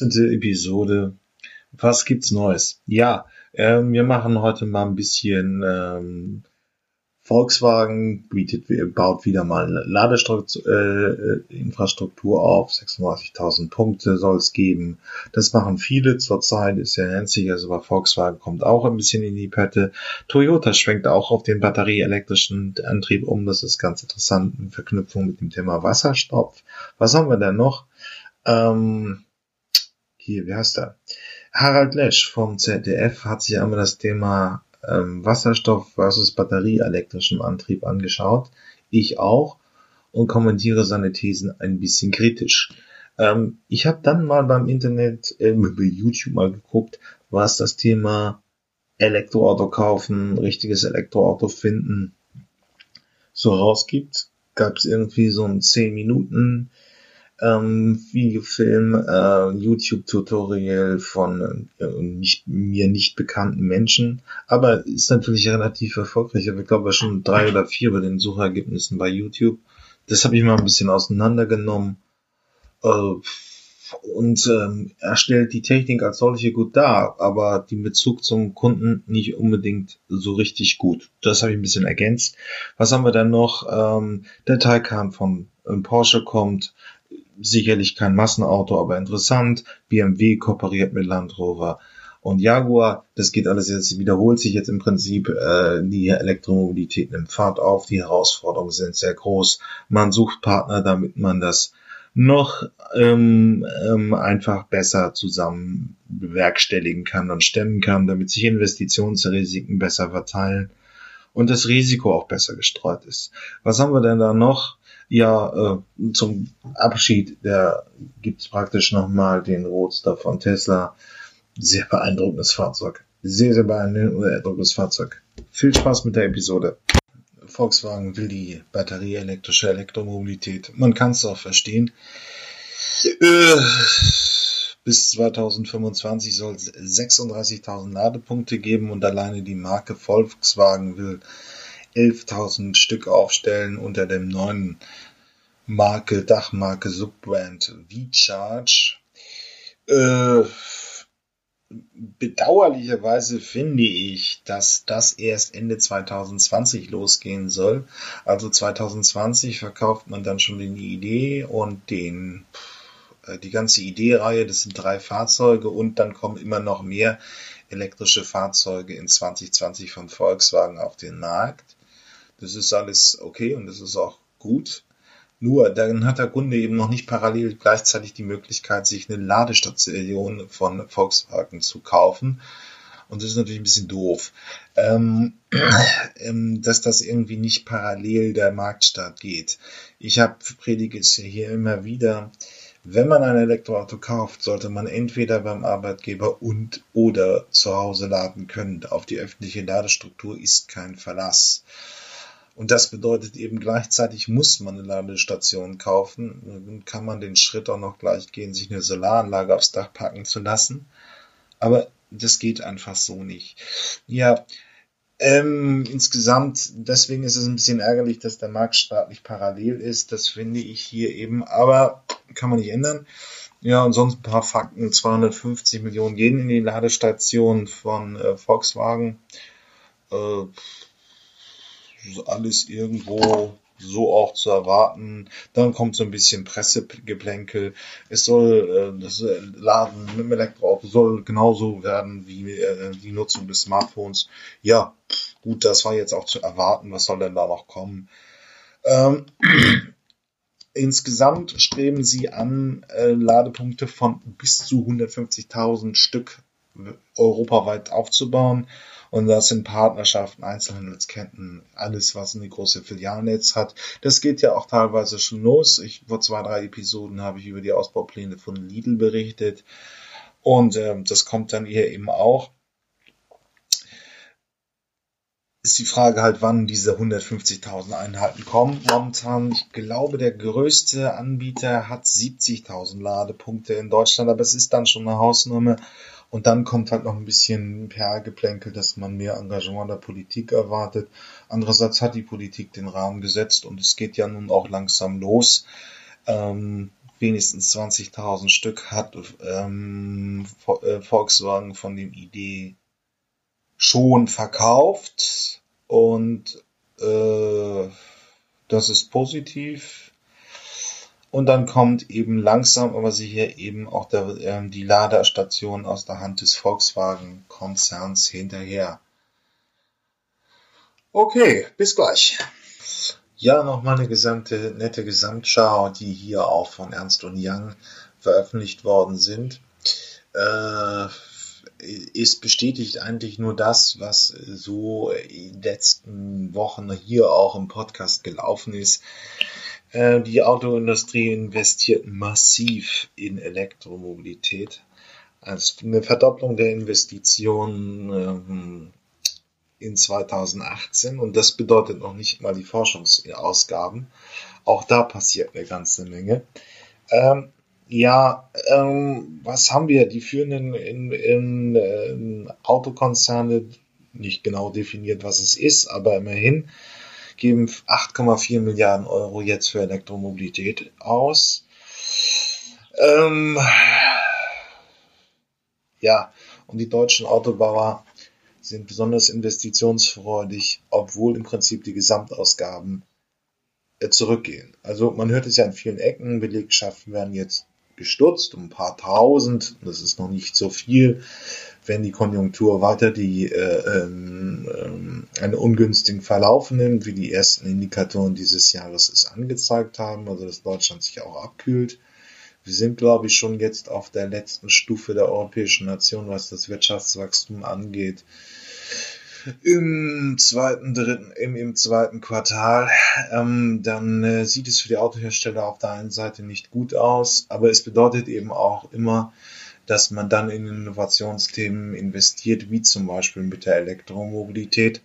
Episode. Was gibt's Neues? Ja, ähm, wir machen heute mal ein bisschen ähm, Volkswagen bietet, baut wieder mal eine Ladeinfrastruktur äh, auf. 36.000 Punkte soll es geben. Das machen viele zurzeit, ist ja sich, also bei Volkswagen kommt auch ein bisschen in die Pette. Toyota schwenkt auch auf den batterieelektrischen Antrieb um. Das ist ganz interessant in Verknüpfung mit dem Thema Wasserstoff. Was haben wir denn noch? Ähm, hier, wie heißt er? Harald Lesch vom ZDF hat sich einmal das Thema ähm, Wasserstoff versus batterieelektrischem Antrieb angeschaut. Ich auch und kommentiere seine Thesen ein bisschen kritisch. Ähm, ich habe dann mal beim Internet, äh, bei YouTube mal geguckt, was das Thema Elektroauto kaufen, richtiges Elektroauto finden so rausgibt. Gab es irgendwie so ein 10 Minuten ähm, Videofilm, äh, YouTube-Tutorial von äh, nicht, mir nicht bekannten Menschen, aber ist natürlich relativ erfolgreich. Ich glaube schon drei oder vier bei den Suchergebnissen bei YouTube. Das habe ich mal ein bisschen auseinandergenommen. Äh, und ähm, er stellt die Technik als solche gut dar, aber den Bezug zum Kunden nicht unbedingt so richtig gut. Das habe ich ein bisschen ergänzt. Was haben wir dann noch? Ähm, der Taycan von ähm, Porsche kommt, sicherlich kein Massenauto, aber interessant. BMW kooperiert mit Land Rover und Jaguar. Das geht alles jetzt, wiederholt sich jetzt im Prinzip. Äh, die Elektromobilität nimmt Fahrt auf, die Herausforderungen sind sehr groß. Man sucht Partner, damit man das noch ähm, ähm, einfach besser zusammen bewerkstelligen kann und stemmen kann, damit sich Investitionsrisiken besser verteilen und das Risiko auch besser gestreut ist. Was haben wir denn da noch? Ja, äh, zum Abschied, da gibt's praktisch nochmal den Roadster von Tesla. Sehr beeindruckendes Fahrzeug. Sehr, sehr beeindruckendes Fahrzeug. Viel Spaß mit der Episode. Volkswagen will die batterieelektrische Elektromobilität. Man kann es auch verstehen. Äh, bis 2025 soll es 36.000 Ladepunkte geben und alleine die Marke Volkswagen will 11.000 Stück aufstellen unter dem neuen Marke, Dachmarke, Subbrand V-Charge. Äh, bedauerlicherweise finde ich, dass das erst Ende 2020 losgehen soll. Also 2020 verkauft man dann schon die Idee und den äh, die ganze Idee-Reihe, das sind drei Fahrzeuge und dann kommen immer noch mehr elektrische Fahrzeuge in 2020 von Volkswagen auf den Markt. Das ist alles okay und das ist auch gut. Nur, dann hat der Kunde eben noch nicht parallel gleichzeitig die Möglichkeit, sich eine Ladestation von Volkswagen zu kaufen. Und das ist natürlich ein bisschen doof, ähm, ähm, dass das irgendwie nicht parallel der Marktstart geht. Ich habe predige es hier immer wieder. Wenn man ein Elektroauto kauft, sollte man entweder beim Arbeitgeber und oder zu Hause laden können. Auf die öffentliche Ladestruktur ist kein Verlass. Und das bedeutet eben gleichzeitig muss man eine Ladestation kaufen. Dann kann man den Schritt auch noch gleich gehen, sich eine Solaranlage aufs Dach packen zu lassen. Aber das geht einfach so nicht. Ja, ähm, insgesamt, deswegen ist es ein bisschen ärgerlich, dass der Marktstart nicht parallel ist. Das finde ich hier eben, aber kann man nicht ändern. Ja, und sonst ein paar Fakten. 250 Millionen gehen in die Ladestation von äh, Volkswagen. Äh, alles irgendwo so auch zu erwarten. Dann kommt so ein bisschen Pressegeplänkel. Es soll äh, das Laden mit dem Elektroauto soll genauso werden wie äh, die Nutzung des Smartphones. Ja, gut, das war jetzt auch zu erwarten. Was soll denn da noch kommen? Ähm, insgesamt streben sie an, äh, Ladepunkte von bis zu 150.000 Stück europaweit aufzubauen. Und das sind Partnerschaften, Einzelhandelsketten, alles, was eine große Filialnetz hat. Das geht ja auch teilweise schon los. Ich, vor zwei, drei Episoden habe ich über die Ausbaupläne von Lidl berichtet. Und ähm, das kommt dann hier eben auch. Ist die Frage halt, wann diese 150.000 Einheiten kommen. Momentan, ich glaube, der größte Anbieter hat 70.000 Ladepunkte in Deutschland, aber es ist dann schon eine Hausnummer. Und dann kommt halt noch ein bisschen PR-Geplänkel, dass man mehr Engagement der Politik erwartet. Andererseits hat die Politik den Rahmen gesetzt und es geht ja nun auch langsam los. Ähm, wenigstens 20.000 Stück hat ähm, äh, Volkswagen von dem Idee schon verkauft und äh, das ist positiv. Und dann kommt eben langsam, aber sicher eben auch der, äh, die Ladestation aus der Hand des Volkswagen-Konzerns hinterher. Okay, bis gleich. Ja, nochmal eine gesamte, nette Gesamtschau, die hier auch von Ernst und Young veröffentlicht worden sind. Äh, es bestätigt eigentlich nur das, was so in den letzten Wochen hier auch im Podcast gelaufen ist. Äh, die Autoindustrie investiert massiv in Elektromobilität. Also eine Verdopplung der Investitionen ähm, in 2018 und das bedeutet noch nicht mal die Forschungsausgaben. Auch da passiert eine ganze Menge. Ähm, ja, ähm, was haben wir? Die führenden in, in, in Autokonzerne, nicht genau definiert, was es ist, aber immerhin, geben 8,4 Milliarden Euro jetzt für Elektromobilität aus. Ähm, ja, und die deutschen Autobauer sind besonders investitionsfreudig, obwohl im Prinzip die Gesamtausgaben äh, zurückgehen. Also man hört es ja an vielen Ecken, Belegschaften werden jetzt gestutzt um ein paar tausend, das ist noch nicht so viel. Wenn die Konjunktur weiter die äh, ähm, einen ungünstigen Verlauf nimmt, wie die ersten Indikatoren dieses Jahres es angezeigt haben, also dass Deutschland sich auch abkühlt, wir sind, glaube ich, schon jetzt auf der letzten Stufe der europäischen Nation, was das Wirtschaftswachstum angeht. Im zweiten, dritten, im, im zweiten Quartal, ähm, dann äh, sieht es für die Autohersteller auf der einen Seite nicht gut aus, aber es bedeutet eben auch immer, dass man dann in Innovationsthemen investiert, wie zum Beispiel mit der Elektromobilität.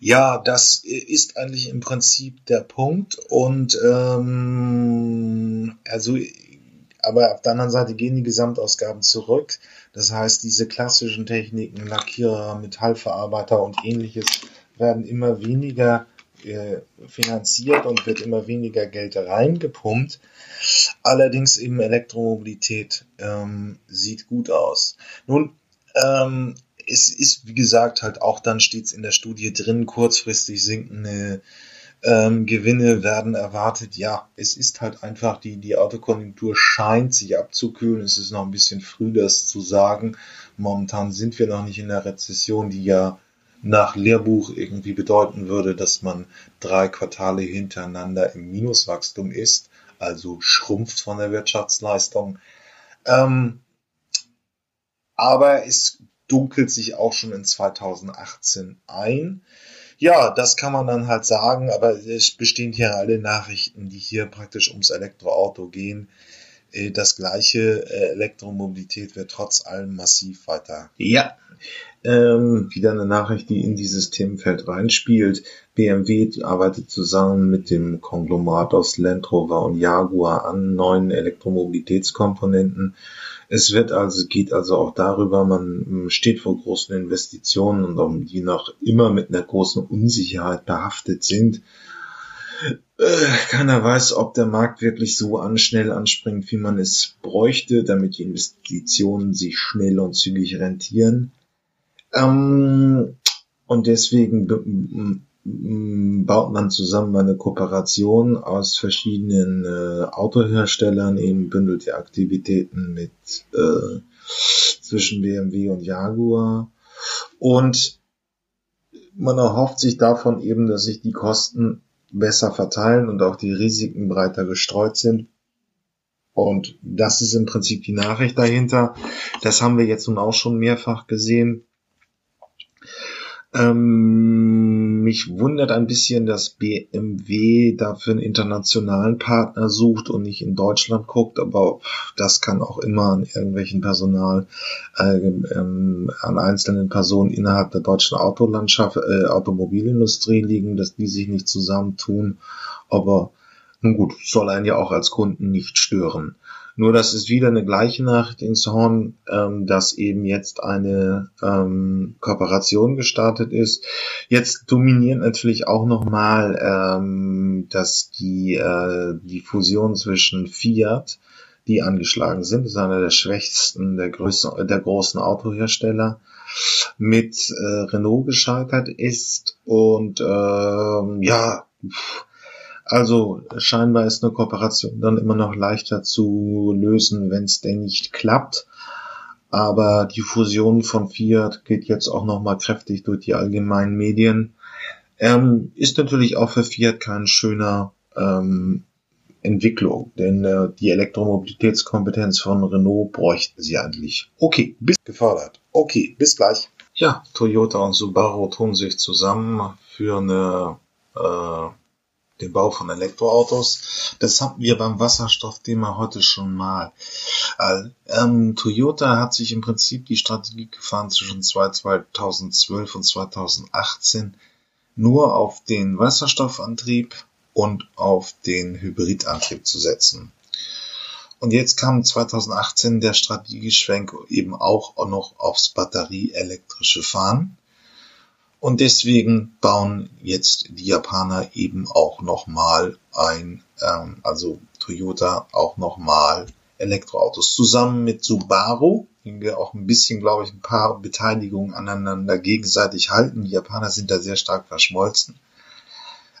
Ja, das ist eigentlich im Prinzip der Punkt. Und ähm, also, aber auf der anderen Seite gehen die Gesamtausgaben zurück. Das heißt, diese klassischen Techniken, Lackierer, Metallverarbeiter und ähnliches werden immer weniger äh, finanziert und wird immer weniger Geld reingepumpt. Allerdings eben Elektromobilität ähm, sieht gut aus. Nun, ähm, es ist, wie gesagt, halt auch dann stets in der Studie drin, kurzfristig sinkende ähm, Gewinne werden erwartet. Ja, es ist halt einfach, die, die Autokonjunktur scheint sich abzukühlen. Es ist noch ein bisschen früh, das zu sagen. Momentan sind wir noch nicht in der Rezession, die ja nach Lehrbuch irgendwie bedeuten würde, dass man drei Quartale hintereinander im Minuswachstum ist, also schrumpft von der Wirtschaftsleistung. Ähm, aber es dunkelt sich auch schon in 2018 ein. Ja, das kann man dann halt sagen, aber es bestehen hier alle Nachrichten, die hier praktisch ums Elektroauto gehen. Äh, das gleiche äh, Elektromobilität wird trotz allem massiv weiter. Ja, ähm, wieder eine Nachricht, die in dieses Themenfeld reinspielt. BMW arbeitet zusammen mit dem Konglomerat aus Land Rover und Jaguar an neuen Elektromobilitätskomponenten es wird also, geht also auch darüber, man steht vor großen Investitionen und auch die noch immer mit einer großen Unsicherheit behaftet sind. Äh, keiner weiß, ob der Markt wirklich so an schnell anspringt, wie man es bräuchte, damit die Investitionen sich schnell und zügig rentieren. Ähm, und deswegen baut man zusammen eine Kooperation aus verschiedenen äh, Autoherstellern, eben bündelt die Aktivitäten mit äh, zwischen BMW und Jaguar und man erhofft sich davon eben, dass sich die Kosten besser verteilen und auch die Risiken breiter gestreut sind. Und das ist im Prinzip die Nachricht dahinter. Das haben wir jetzt nun auch schon mehrfach gesehen. Ähm, mich wundert ein bisschen, dass BMW dafür einen internationalen Partner sucht und nicht in Deutschland guckt, aber das kann auch immer an irgendwelchen Personal, äh, ähm, an einzelnen Personen innerhalb der deutschen Autolandschaft, äh, Automobilindustrie liegen, dass die sich nicht zusammentun. Aber nun gut, soll einen ja auch als Kunden nicht stören. Nur das ist wieder eine gleiche Nachricht ins Horn, ähm, dass eben jetzt eine ähm, Kooperation gestartet ist. Jetzt dominiert natürlich auch nochmal, ähm, dass die, äh, die Fusion zwischen Fiat, die angeschlagen sind, ist einer der schwächsten der, größten, der großen Autohersteller, mit äh, Renault gescheitert ist und ähm, ja, also scheinbar ist eine Kooperation dann immer noch leichter zu lösen, wenn es denn nicht klappt. Aber die Fusion von Fiat geht jetzt auch nochmal kräftig durch die allgemeinen Medien. Ähm, ist natürlich auch für Fiat kein schöner ähm, Entwicklung, denn äh, die Elektromobilitätskompetenz von Renault bräuchten sie eigentlich. Okay, bis gefordert. Okay, bis gleich. Ja, Toyota und Subaru tun sich zusammen für eine äh, den Bau von Elektroautos. Das hatten wir beim Wasserstoffthema heute schon mal. Äh, ähm, Toyota hat sich im Prinzip die Strategie gefahren zwischen 2012 und 2018 nur auf den Wasserstoffantrieb und auf den Hybridantrieb zu setzen. Und jetzt kam 2018 der Strategieschwenk eben auch noch aufs batterieelektrische Fahren. Und deswegen bauen jetzt die Japaner eben auch nochmal ein, ähm, also Toyota auch nochmal Elektroautos zusammen mit Subaru, wir auch ein bisschen, glaube ich, ein paar Beteiligungen aneinander gegenseitig halten. Die Japaner sind da sehr stark verschmolzen.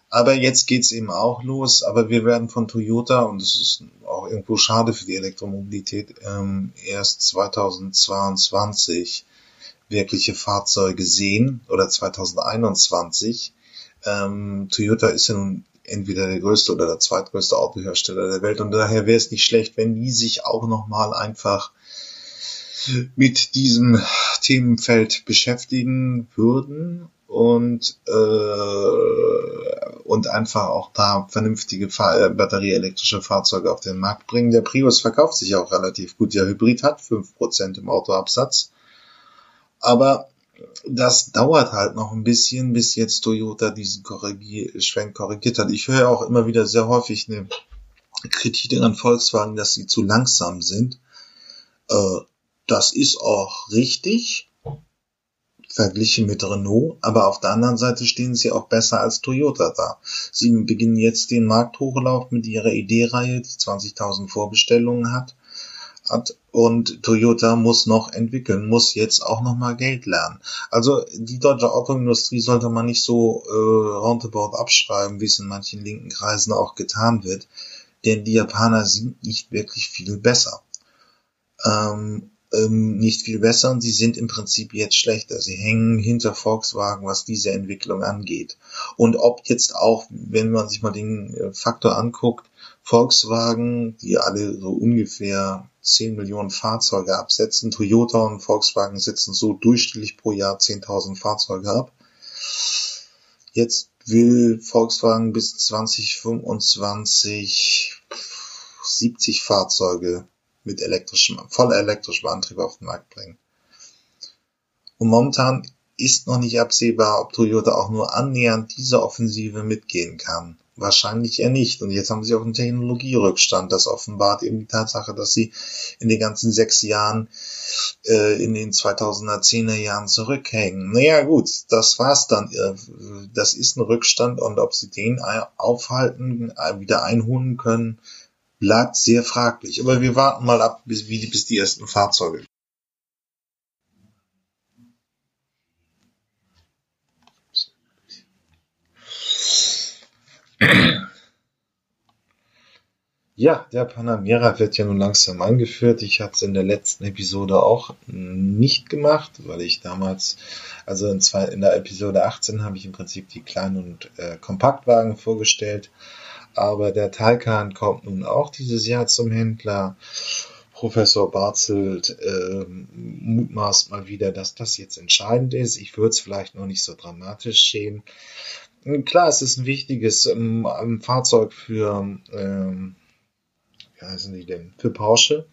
Aber jetzt geht's eben auch los. Aber wir werden von Toyota, und es ist auch irgendwo schade für die Elektromobilität, ähm, erst 2022 wirkliche Fahrzeuge sehen oder 2021. Ähm, Toyota ist ja nun entweder der größte oder der zweitgrößte Autohersteller der Welt und daher wäre es nicht schlecht, wenn die sich auch nochmal einfach mit diesem Themenfeld beschäftigen würden und äh, und einfach auch da vernünftige Fahr äh, batterieelektrische Fahrzeuge auf den Markt bringen. Der Prius verkauft sich auch relativ gut. Der Hybrid hat fünf Prozent im Autoabsatz. Aber das dauert halt noch ein bisschen, bis jetzt Toyota diesen Korrigier Schwenk korrigiert hat. Ich höre auch immer wieder sehr häufig eine Kritik an Volkswagen, dass sie zu langsam sind. Äh, das ist auch richtig, verglichen mit Renault, aber auf der anderen Seite stehen sie auch besser als Toyota da. Sie beginnen jetzt den Markthochlauf mit ihrer ID-Reihe, die 20.000 Vorbestellungen hat hat und Toyota muss noch entwickeln, muss jetzt auch noch mal Geld lernen. Also die deutsche Autoindustrie sollte man nicht so äh, roundabout abschreiben, wie es in manchen linken Kreisen auch getan wird, denn die Japaner sind nicht wirklich viel besser. Ähm, ähm, nicht viel besser und sie sind im Prinzip jetzt schlechter. Sie hängen hinter Volkswagen, was diese Entwicklung angeht. Und ob jetzt auch, wenn man sich mal den äh, Faktor anguckt, Volkswagen, die alle so ungefähr 10 Millionen Fahrzeuge absetzen. Toyota und Volkswagen setzen so durchschnittlich pro Jahr 10.000 Fahrzeuge ab. Jetzt will Volkswagen bis 2025 70 Fahrzeuge mit elektrischem, voll elektrischem Antrieb auf den Markt bringen. Und momentan ist noch nicht absehbar, ob Toyota auch nur annähernd diese Offensive mitgehen kann. Wahrscheinlich eher nicht. Und jetzt haben sie auch einen Technologierückstand. Das offenbart eben die Tatsache, dass sie in den ganzen sechs Jahren äh, in den 2010er Jahren zurückhängen. Naja gut, das war's dann. Äh, das ist ein Rückstand und ob sie den aufhalten, äh, wieder einholen können, bleibt sehr fraglich. Aber wir warten mal ab, bis, wie, bis die ersten Fahrzeuge Ja, der Panamera wird ja nun langsam eingeführt. Ich hatte es in der letzten Episode auch nicht gemacht, weil ich damals, also in, zwei, in der Episode 18 habe ich im Prinzip die Klein- und äh, Kompaktwagen vorgestellt. Aber der Taycan kommt nun auch dieses Jahr zum Händler. Professor Barzelt äh, mutmaßt mal wieder, dass das jetzt entscheidend ist. Ich würde es vielleicht noch nicht so dramatisch sehen. Klar, es ist ein wichtiges ähm, ein Fahrzeug für, ähm, wie heißen die denn, für Porsche.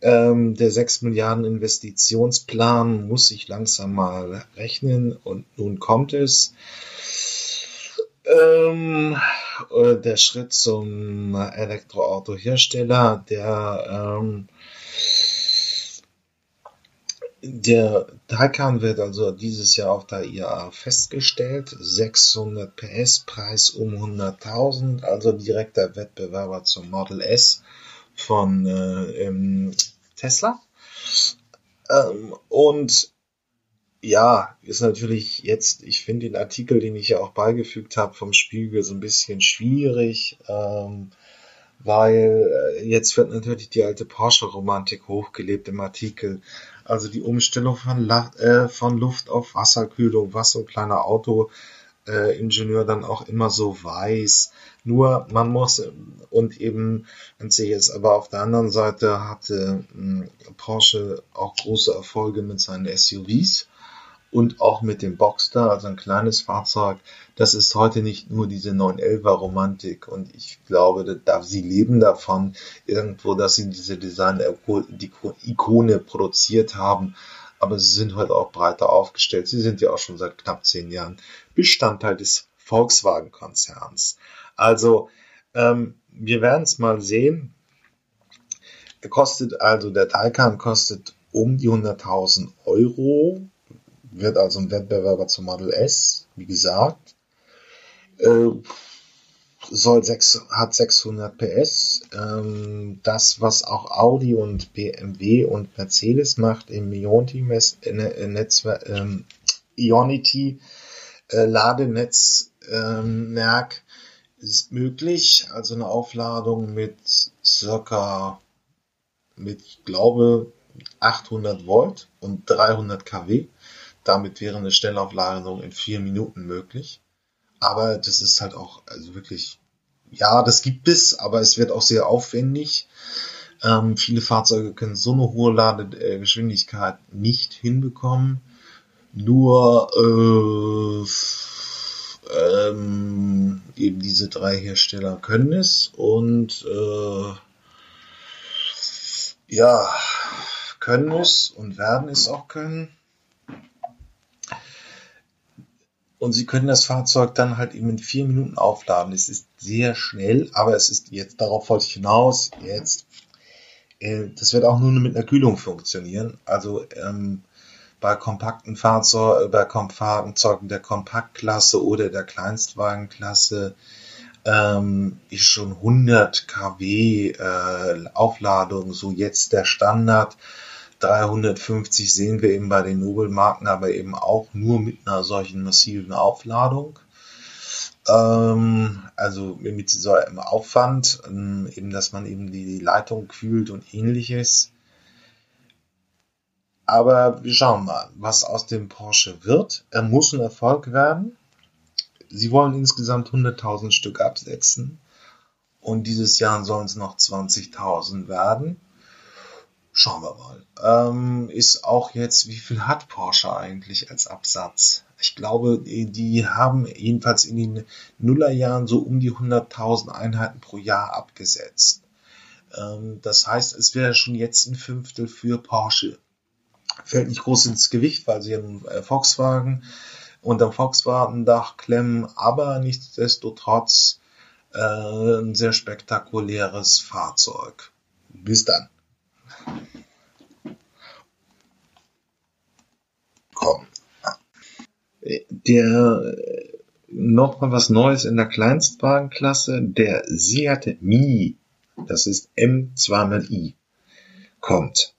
Ähm, der 6 Milliarden Investitionsplan muss sich langsam mal rechnen und nun kommt es. Ähm, äh, der Schritt zum Elektroautohersteller, der ähm, der Taycan wird also dieses Jahr auf der IAA festgestellt. 600 PS, Preis um 100.000, also direkter Wettbewerber zum Model S von äh, Tesla. Ähm, und ja, ist natürlich jetzt, ich finde den Artikel, den ich ja auch beigefügt habe vom Spiegel, so ein bisschen schwierig, ähm, weil äh, jetzt wird natürlich die alte Porsche-Romantik hochgelebt im Artikel. Also die Umstellung von, äh, von Luft auf Wasserkühlung, was so ein kleiner Autoingenieur äh, dann auch immer so weiß. Nur man muss und eben, wenn sich jetzt aber auf der anderen Seite hatte äh, Porsche auch große Erfolge mit seinen SUVs und auch mit dem Boxster, also ein kleines Fahrzeug. Das ist heute nicht nur diese 911er Romantik und ich glaube, da sie leben davon irgendwo, dass sie diese Design-Ikone produziert haben, aber sie sind heute auch breiter aufgestellt. Sie sind ja auch schon seit knapp zehn Jahren Bestandteil des Volkswagen-Konzerns. Also ähm, wir werden es mal sehen. Kostet also der Taycan kostet um die 100.000 Euro wird also ein Wettbewerber zum Model S, wie gesagt. Äh, soll 6, hat 600 PS. Ähm, das, was auch Audi und BMW und Mercedes macht im äh, ähm, Ionity äh, Ladenetzwerk ist möglich. Also eine Aufladung mit circa, mit, ich glaube, 800 Volt und 300 kW. Damit wäre eine Schnellaufladung in vier Minuten möglich. Aber das ist halt auch, also wirklich, ja, das gibt es, aber es wird auch sehr aufwendig. Ähm, viele Fahrzeuge können so eine hohe Ladegeschwindigkeit nicht hinbekommen. Nur äh, ähm, eben diese drei Hersteller können es und äh, ja, können es und werden es auch können. Und Sie können das Fahrzeug dann halt eben in vier Minuten aufladen. Es ist sehr schnell, aber es ist jetzt, darauf wollte ich hinaus, jetzt, äh, das wird auch nur mit einer Kühlung funktionieren. Also ähm, bei kompakten Fahrzeugen, bei Fahrzeugen der Kompaktklasse oder der Kleinstwagenklasse ähm, ist schon 100 kW äh, Aufladung so jetzt der Standard. 350 sehen wir eben bei den Nobelmarken, aber eben auch nur mit einer solchen massiven Aufladung. Ähm, also mit so einem Aufwand, ähm, eben, dass man eben die, die Leitung kühlt und ähnliches. Aber wir schauen mal, was aus dem Porsche wird. Er muss ein Erfolg werden. Sie wollen insgesamt 100.000 Stück absetzen. Und dieses Jahr sollen es noch 20.000 werden. Schauen wir mal. Ähm, ist auch jetzt, wie viel hat Porsche eigentlich als Absatz? Ich glaube, die haben jedenfalls in den Nullerjahren so um die 100.000 Einheiten pro Jahr abgesetzt. Ähm, das heißt, es wäre schon jetzt ein Fünftel für Porsche. Fällt nicht groß ins Gewicht, weil sie einen äh, Volkswagen unterm Volkswagen-Dach klemmen, aber nichtsdestotrotz äh, ein sehr spektakuläres Fahrzeug. Bis dann. Komm. Der noch mal was Neues in der Kleinstwagenklasse, der Seat Mi, das ist M zweimal I, kommt.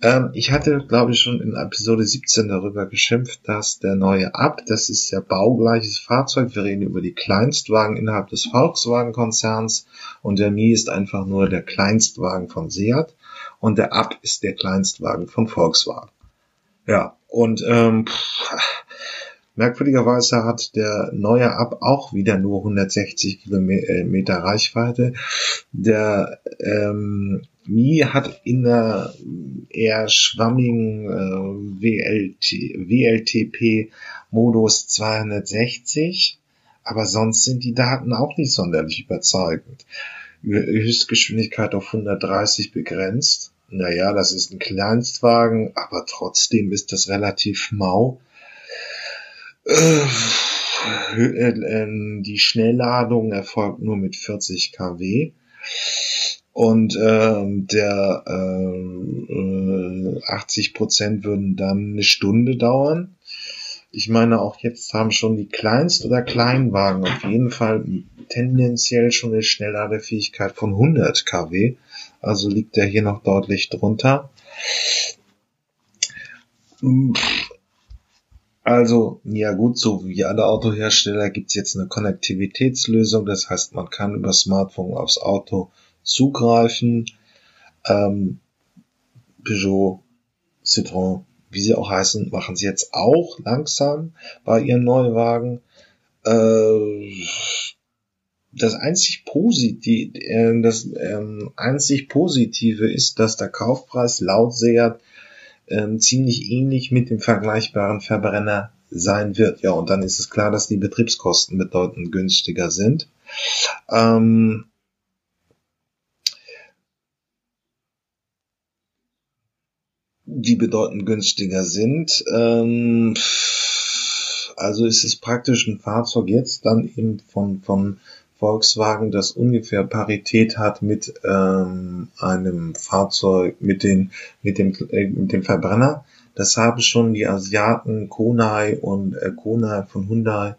Ähm, ich hatte, glaube ich, schon in Episode 17 darüber geschimpft, dass der neue Ab, das ist ja baugleiches Fahrzeug, wir reden über die Kleinstwagen innerhalb des Volkswagen-Konzerns und der Mi ist einfach nur der Kleinstwagen von Seat und der Up ist der Kleinstwagen von Volkswagen. Ja, und ähm, pff, merkwürdigerweise hat der neue Up auch wieder nur 160 Kilometer Reichweite. Der ähm, Mi hat in der eher schwammigen äh, WLT, WLTP-Modus 260, aber sonst sind die Daten auch nicht sonderlich überzeugend. Höchstgeschwindigkeit auf 130 begrenzt. Naja, das ist ein Kleinstwagen, aber trotzdem ist das relativ mau. Äh, äh, die Schnellladung erfolgt nur mit 40 kW und äh, der äh, 80 Prozent würden dann eine Stunde dauern. Ich meine, auch jetzt haben schon die Kleinst- oder Kleinwagen auf jeden Fall tendenziell schon eine Schnellladefähigkeit von 100 kW. Also liegt er hier noch deutlich drunter. Also, ja gut, so wie alle Autohersteller gibt's jetzt eine Konnektivitätslösung. Das heißt, man kann über Smartphone aufs Auto zugreifen. Ähm, Peugeot, Citroën, wie sie auch heißen, machen sie jetzt auch langsam bei ihren Neuwagen. Äh, das einzig Positive, äh, das ähm, einzig Positive ist, dass der Kaufpreis laut Seat ähm, ziemlich ähnlich mit dem vergleichbaren Verbrenner sein wird. Ja, und dann ist es klar, dass die Betriebskosten bedeutend günstiger sind. Ähm, die bedeutend günstiger sind. Ähm, also ist es praktisch ein Fahrzeug jetzt dann eben von, von Volkswagen, das ungefähr Parität hat mit ähm, einem Fahrzeug, mit, den, mit, dem, äh, mit dem Verbrenner. Das haben schon die Asiaten Konai und äh, Konai von Hyundai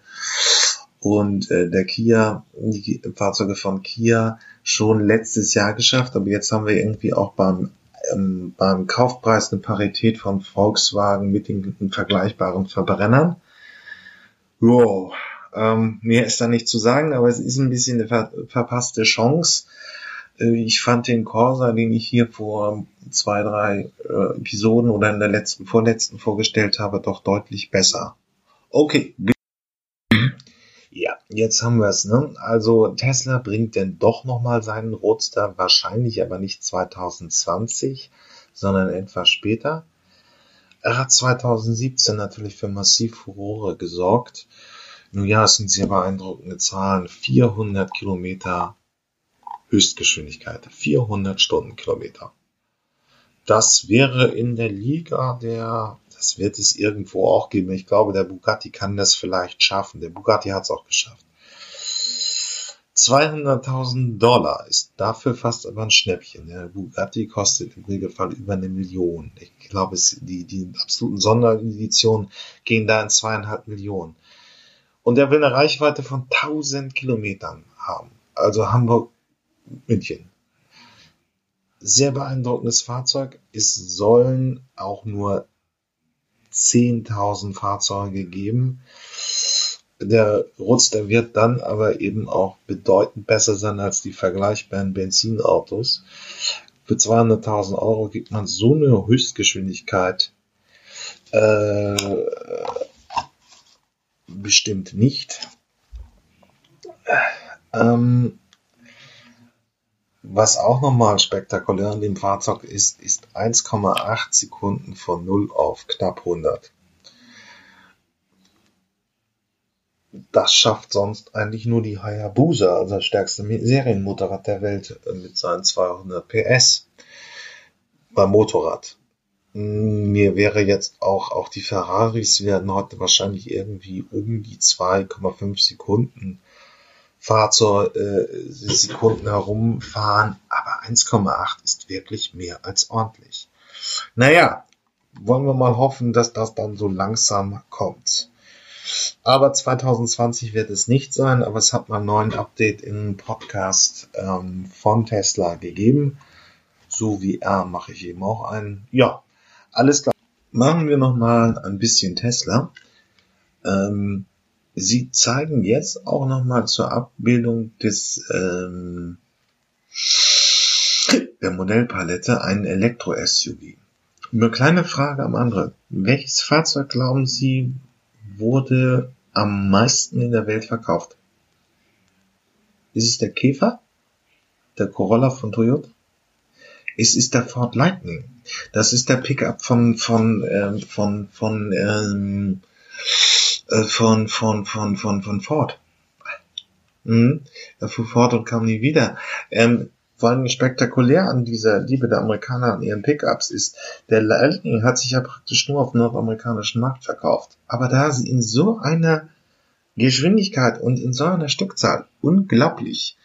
und äh, der Kia, die Fahrzeuge von Kia schon letztes Jahr geschafft, aber jetzt haben wir irgendwie auch beim ähm, beim Kaufpreis eine Parität von Volkswagen mit den vergleichbaren Verbrennern. Wow, ähm, mehr ist da nicht zu sagen, aber es ist ein bisschen eine ver verpasste Chance. Äh, ich fand den Corsa, den ich hier vor zwei, drei äh, Episoden oder in der letzten, vorletzten vorgestellt habe, doch deutlich besser. Okay. Jetzt haben wir es. Ne? Also Tesla bringt denn doch nochmal seinen Roadster, wahrscheinlich aber nicht 2020, sondern etwas später. Er hat 2017 natürlich für massiv Furore gesorgt. Nun ja, es sind sehr beeindruckende Zahlen. 400 Kilometer Höchstgeschwindigkeit. 400 Stundenkilometer. Das wäre in der Liga der, das wird es irgendwo auch geben. Ich glaube, der Bugatti kann das vielleicht schaffen. Der Bugatti hat es auch geschafft. 200.000 Dollar ist dafür fast aber ein Schnäppchen. Der Bugatti kostet im Regelfall über eine Million. Ich glaube, es, die, die absoluten Sondereditionen gehen da in zweieinhalb Millionen. Und er will eine Reichweite von 1000 Kilometern haben. Also Hamburg, München. Sehr beeindruckendes Fahrzeug. Es sollen auch nur 10.000 Fahrzeuge geben. Der Roadster wird dann aber eben auch bedeutend besser sein als die vergleichbaren Benzinautos. Für 200.000 Euro gibt man so eine Höchstgeschwindigkeit äh, bestimmt nicht. Ähm, was auch nochmal spektakulär an dem Fahrzeug ist, ist 1,8 Sekunden von 0 auf knapp 100. Das schafft sonst eigentlich nur die Hayabusa, also das stärkste Serienmotorrad der Welt äh, mit seinen 200 PS beim Motorrad. Mir wäre jetzt auch, auch die Ferraris werden heute wahrscheinlich irgendwie um die 2,5 Sekunden Fahrzeug, äh, Sekunden herumfahren, aber 1,8 ist wirklich mehr als ordentlich. Naja, wollen wir mal hoffen, dass das dann so langsam kommt. Aber 2020 wird es nicht sein, aber es hat mal einen neuen Update im Podcast ähm, von Tesla gegeben. So wie er mache ich eben auch einen. Ja, alles klar. Machen wir noch mal ein bisschen Tesla. Ähm, sie zeigen jetzt auch noch mal zur Abbildung des ähm, der Modellpalette einen Elektro-SUV. Eine kleine Frage am anderen. Welches Fahrzeug glauben Sie wurde am meisten in der Welt verkauft? Ist es der Käfer? Der Corolla von Toyota? Es ist der Ford Lightning. Das ist der Pickup von von ähm, von von ähm, äh, von von von von von Ford. Mhm. Er fuhr fort und kam nie wieder. Ähm, vor allem spektakulär an dieser Liebe der Amerikaner an ihren Pickups ist, der Lightning hat sich ja praktisch nur auf dem nordamerikanischen Markt verkauft. Aber da sie in so einer Geschwindigkeit und in so einer Stückzahl unglaublich,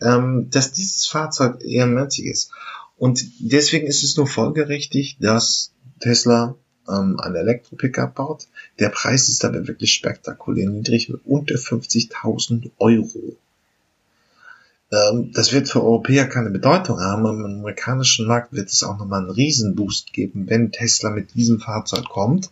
ähm, dass dieses Fahrzeug eher mäßig ist. Und deswegen ist es nur folgerichtig, dass Tesla ähm, ein Elektro-Pickup baut. Der Preis ist aber wirklich spektakulär niedrig mit unter 50.000 Euro. Ähm, das wird für Europäer keine Bedeutung haben. Im amerikanischen Markt wird es auch nochmal einen Riesenboost geben, wenn Tesla mit diesem Fahrzeug kommt.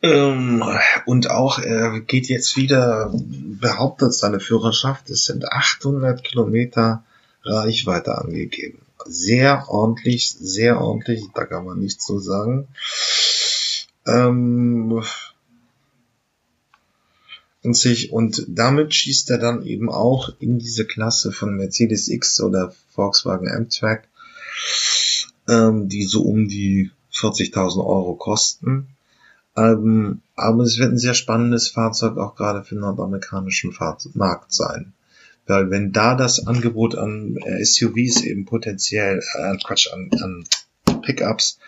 Ähm, und auch er geht jetzt wieder, behauptet seine Führerschaft, es sind 800 Kilometer Reichweite angegeben. Sehr ordentlich, sehr ordentlich, da kann man nichts so sagen. Ähm, und sich und damit schießt er dann eben auch in diese Klasse von Mercedes X oder Volkswagen M-Track, ähm, die so um die 40.000 Euro kosten. Ähm, aber es wird ein sehr spannendes Fahrzeug auch gerade für den nordamerikanischen Markt sein. Weil wenn da das Angebot an SUVs eben potenziell, äh, Quatsch, an, an Pickups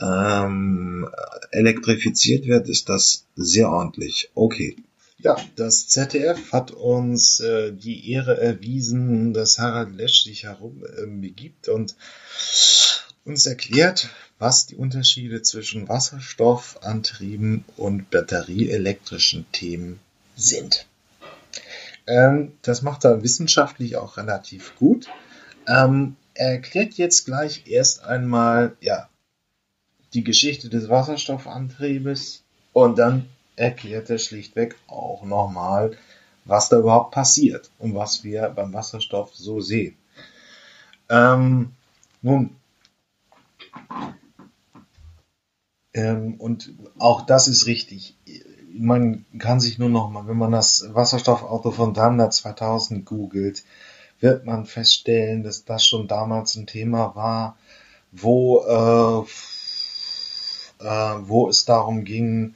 ähm, elektrifiziert wird, ist das sehr ordentlich. Okay, ja, das ZDF hat uns äh, die Ehre erwiesen, dass Harald Lesch sich herum äh, begibt und uns erklärt, was die Unterschiede zwischen Wasserstoffantrieben und batterieelektrischen Themen sind. Ähm, das macht er wissenschaftlich auch relativ gut. Ähm, er erklärt jetzt gleich erst einmal, ja, die Geschichte des Wasserstoffantriebes und dann erklärt er schlichtweg auch nochmal, was da überhaupt passiert und was wir beim Wasserstoff so sehen. Ähm, nun, ähm, und auch das ist richtig. Man kann sich nur noch mal, wenn man das Wasserstoffauto von Daimler 2000 googelt, wird man feststellen, dass das schon damals ein Thema war, wo, äh, äh, wo es darum ging,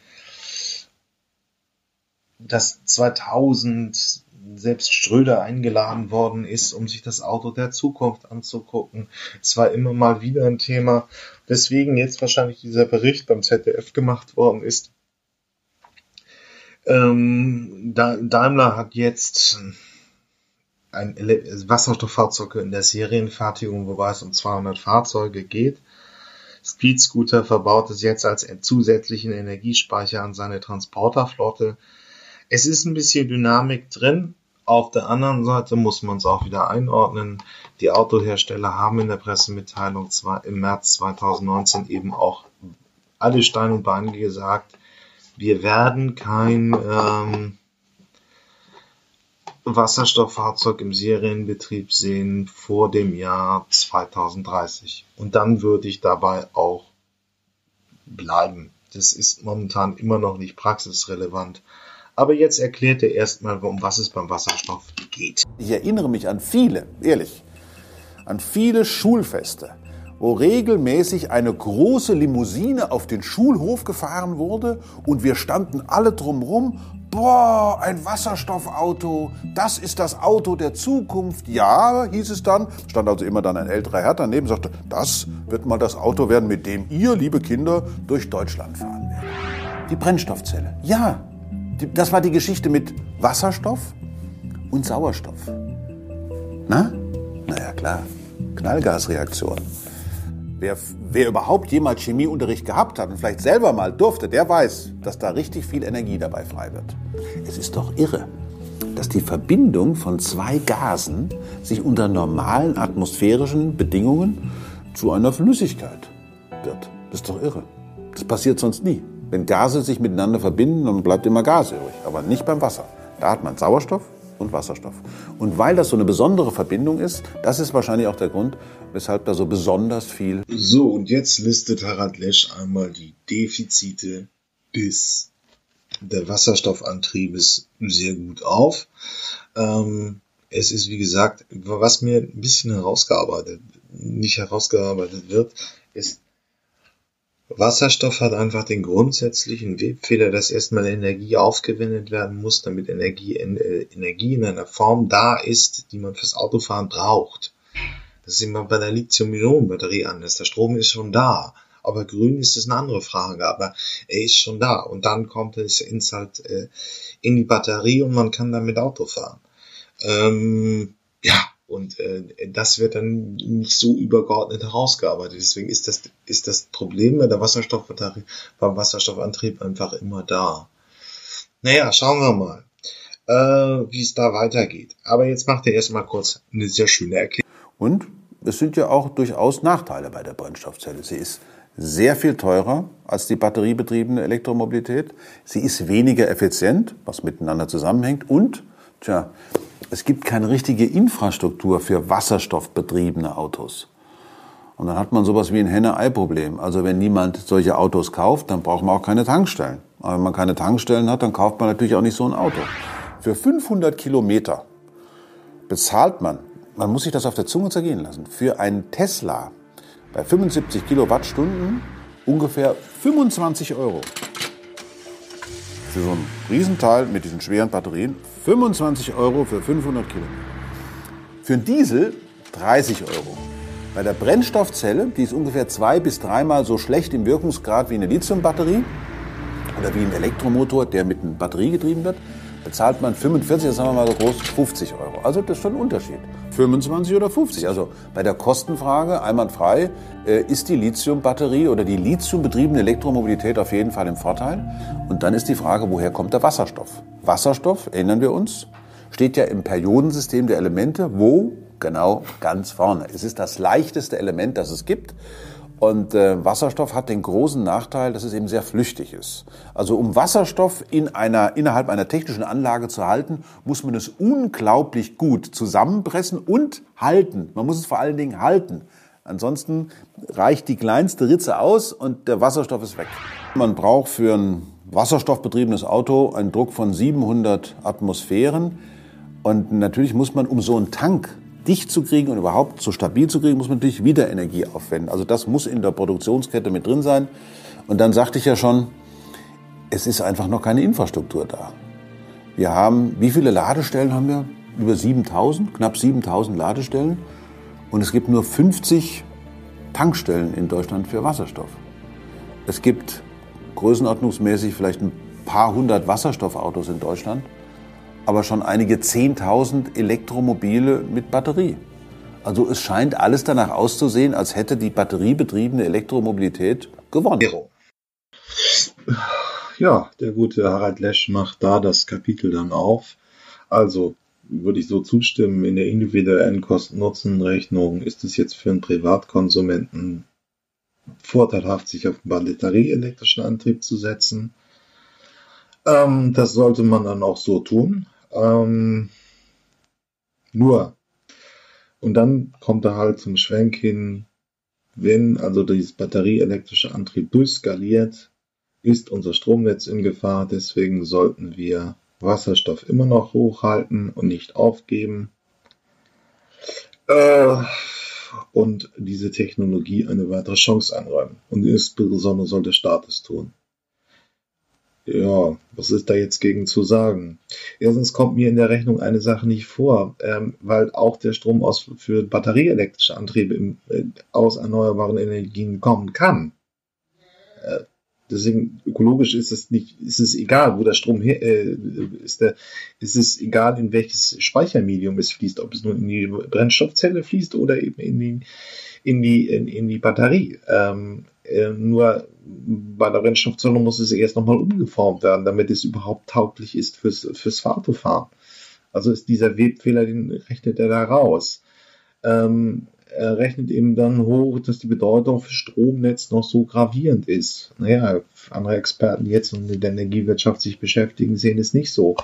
dass 2000 selbst Ströder eingeladen worden ist, um sich das Auto der Zukunft anzugucken. Es war immer mal wieder ein Thema, weswegen jetzt wahrscheinlich dieser Bericht beim ZDF gemacht worden ist. Ähm, Daimler hat jetzt ein Wasserstofffahrzeug in der Serienfertigung, wobei es um 200 Fahrzeuge geht. Speed Scooter verbaut es jetzt als zusätzlichen Energiespeicher an seine Transporterflotte. Es ist ein bisschen Dynamik drin. Auf der anderen Seite muss man es auch wieder einordnen. Die Autohersteller haben in der Pressemitteilung zwar im März 2019 eben auch alle Steine und Beine gesagt, wir werden kein ähm, Wasserstofffahrzeug im Serienbetrieb sehen vor dem Jahr 2030. Und dann würde ich dabei auch bleiben. Das ist momentan immer noch nicht praxisrelevant. Aber jetzt erklärt er erstmal, um was es beim Wasserstoff geht. Ich erinnere mich an viele, ehrlich, an viele Schulfeste, wo regelmäßig eine große Limousine auf den Schulhof gefahren wurde und wir standen alle drumrum. Boah, ein Wasserstoffauto, das ist das Auto der Zukunft. Ja, hieß es dann, stand also immer dann ein älterer Herr daneben, sagte, das wird mal das Auto werden, mit dem ihr, liebe Kinder, durch Deutschland fahren werdet. Die Brennstoffzelle. Ja, das war die Geschichte mit Wasserstoff und Sauerstoff. Na? Naja, klar. Knallgasreaktion. Wer, wer überhaupt jemals Chemieunterricht gehabt hat und vielleicht selber mal durfte, der weiß, dass da richtig viel Energie dabei frei wird. Es ist doch irre, dass die Verbindung von zwei Gasen sich unter normalen atmosphärischen Bedingungen zu einer Flüssigkeit wird. Das ist doch irre. Das passiert sonst nie. Wenn Gase sich miteinander verbinden, dann bleibt immer Gas übrig, aber nicht beim Wasser. Da hat man Sauerstoff und Wasserstoff. Und weil das so eine besondere Verbindung ist, das ist wahrscheinlich auch der Grund, weshalb da so besonders viel. So, und jetzt listet Harald Lesch einmal die Defizite des der Wasserstoffantriebes sehr gut auf. Ähm, es ist, wie gesagt, was mir ein bisschen herausgearbeitet, nicht herausgearbeitet wird, ist, Wasserstoff hat einfach den grundsätzlichen Webfehler, dass erstmal Energie aufgewendet werden muss, damit Energie in, äh, Energie in einer Form da ist, die man fürs Autofahren braucht. Das ist immer bei der Lithium-Ionen-Batterie anders. Der Strom ist schon da. Ob er grün ist, ist eine andere Frage, aber er ist schon da. Und dann kommt es ins halt äh, in die Batterie und man kann damit Auto fahren. Ähm, ja, und äh, das wird dann nicht so übergeordnet herausgearbeitet. Deswegen ist das, ist das Problem bei der Wasserstoffbatterie, beim Wasserstoffantrieb einfach immer da. Naja, schauen wir mal, äh, wie es da weitergeht. Aber jetzt macht er erstmal kurz eine sehr schöne Erklärung. Und es sind ja auch durchaus Nachteile bei der Brennstoffzelle. Sie ist sehr viel teurer als die batteriebetriebene Elektromobilität. Sie ist weniger effizient, was miteinander zusammenhängt. Und, tja, es gibt keine richtige Infrastruktur für wasserstoffbetriebene Autos. Und dann hat man sowas wie ein Henne-Ei-Problem. Also wenn niemand solche Autos kauft, dann braucht man auch keine Tankstellen. Aber wenn man keine Tankstellen hat, dann kauft man natürlich auch nicht so ein Auto. Für 500 Kilometer bezahlt man, man muss sich das auf der Zunge zergehen lassen, für einen Tesla bei 75 Kilowattstunden ungefähr 25 Euro. Für so ein Riesenteil mit diesen schweren Batterien 25 Euro für 500 Kilometer. Für einen Diesel 30 Euro. Bei der Brennstoffzelle, die ist ungefähr zwei bis dreimal so schlecht im Wirkungsgrad wie eine Lithiumbatterie oder wie ein Elektromotor, der mit einer Batterie getrieben wird, bezahlt man 45, das sagen wir mal so groß, 50 Euro. Also das ist schon ein Unterschied. 25 oder 50. Also bei der Kostenfrage einwandfrei äh, ist die Lithiumbatterie oder die lithiumbetriebene Elektromobilität auf jeden Fall im Vorteil. Und dann ist die Frage, woher kommt der Wasserstoff? Wasserstoff, erinnern wir uns, steht ja im Periodensystem der Elemente, wo? Genau, ganz vorne. Es ist das leichteste Element, das es gibt. Und äh, Wasserstoff hat den großen Nachteil, dass es eben sehr flüchtig ist. Also um Wasserstoff in einer, innerhalb einer technischen Anlage zu halten, muss man es unglaublich gut zusammenpressen und halten. Man muss es vor allen Dingen halten. Ansonsten reicht die kleinste Ritze aus und der Wasserstoff ist weg. Man braucht für ein wasserstoffbetriebenes Auto einen Druck von 700 Atmosphären. Und natürlich muss man um so einen Tank dicht zu kriegen und überhaupt so stabil zu kriegen, muss man natürlich wieder Energie aufwenden. Also das muss in der Produktionskette mit drin sein. Und dann sagte ich ja schon, es ist einfach noch keine Infrastruktur da. Wir haben, wie viele Ladestellen haben wir? Über 7000, knapp 7000 Ladestellen. Und es gibt nur 50 Tankstellen in Deutschland für Wasserstoff. Es gibt größenordnungsmäßig vielleicht ein paar hundert Wasserstoffautos in Deutschland aber schon einige Zehntausend Elektromobile mit Batterie. Also es scheint alles danach auszusehen, als hätte die batteriebetriebene Elektromobilität gewonnen. Ja, der gute Harald Lesch macht da das Kapitel dann auf. Also würde ich so zustimmen, in der individuellen Kosten-Nutzen-Rechnung ist es jetzt für einen Privatkonsumenten vorteilhaft, sich auf einen batterieelektrischen Antrieb zu setzen. Ähm, das sollte man dann auch so tun. Ähm, nur. Und dann kommt er halt zum Schwenk hin, wenn also dieses batterieelektrische Antrieb durchskaliert, ist unser Stromnetz in Gefahr. Deswegen sollten wir Wasserstoff immer noch hochhalten und nicht aufgeben. Äh, und diese Technologie eine weitere Chance einräumen. Und insbesondere soll der Staat es tun. Ja, was ist da jetzt gegen zu sagen? Erstens kommt mir in der Rechnung eine Sache nicht vor, ähm, weil auch der Strom aus, für batterieelektrische Antriebe im, äh, aus erneuerbaren Energien kommen kann. Äh, deswegen ökologisch ist es nicht, ist es egal, wo der Strom her, äh, ist der, ist es egal, in welches Speichermedium es fließt, ob es nur in die Brennstoffzelle fließt oder eben in die, in die, in, in die Batterie. Ähm, äh, nur bei der Brennstoffzelle muss es erst nochmal umgeformt werden, damit es überhaupt tauglich ist fürs, fürs Autofahren. Also ist dieser Webfehler, den rechnet er da raus. Ähm, er rechnet eben dann hoch, dass die Bedeutung für Stromnetz noch so gravierend ist. Naja, andere Experten, die jetzt mit der Energiewirtschaft sich beschäftigen, sehen es nicht so.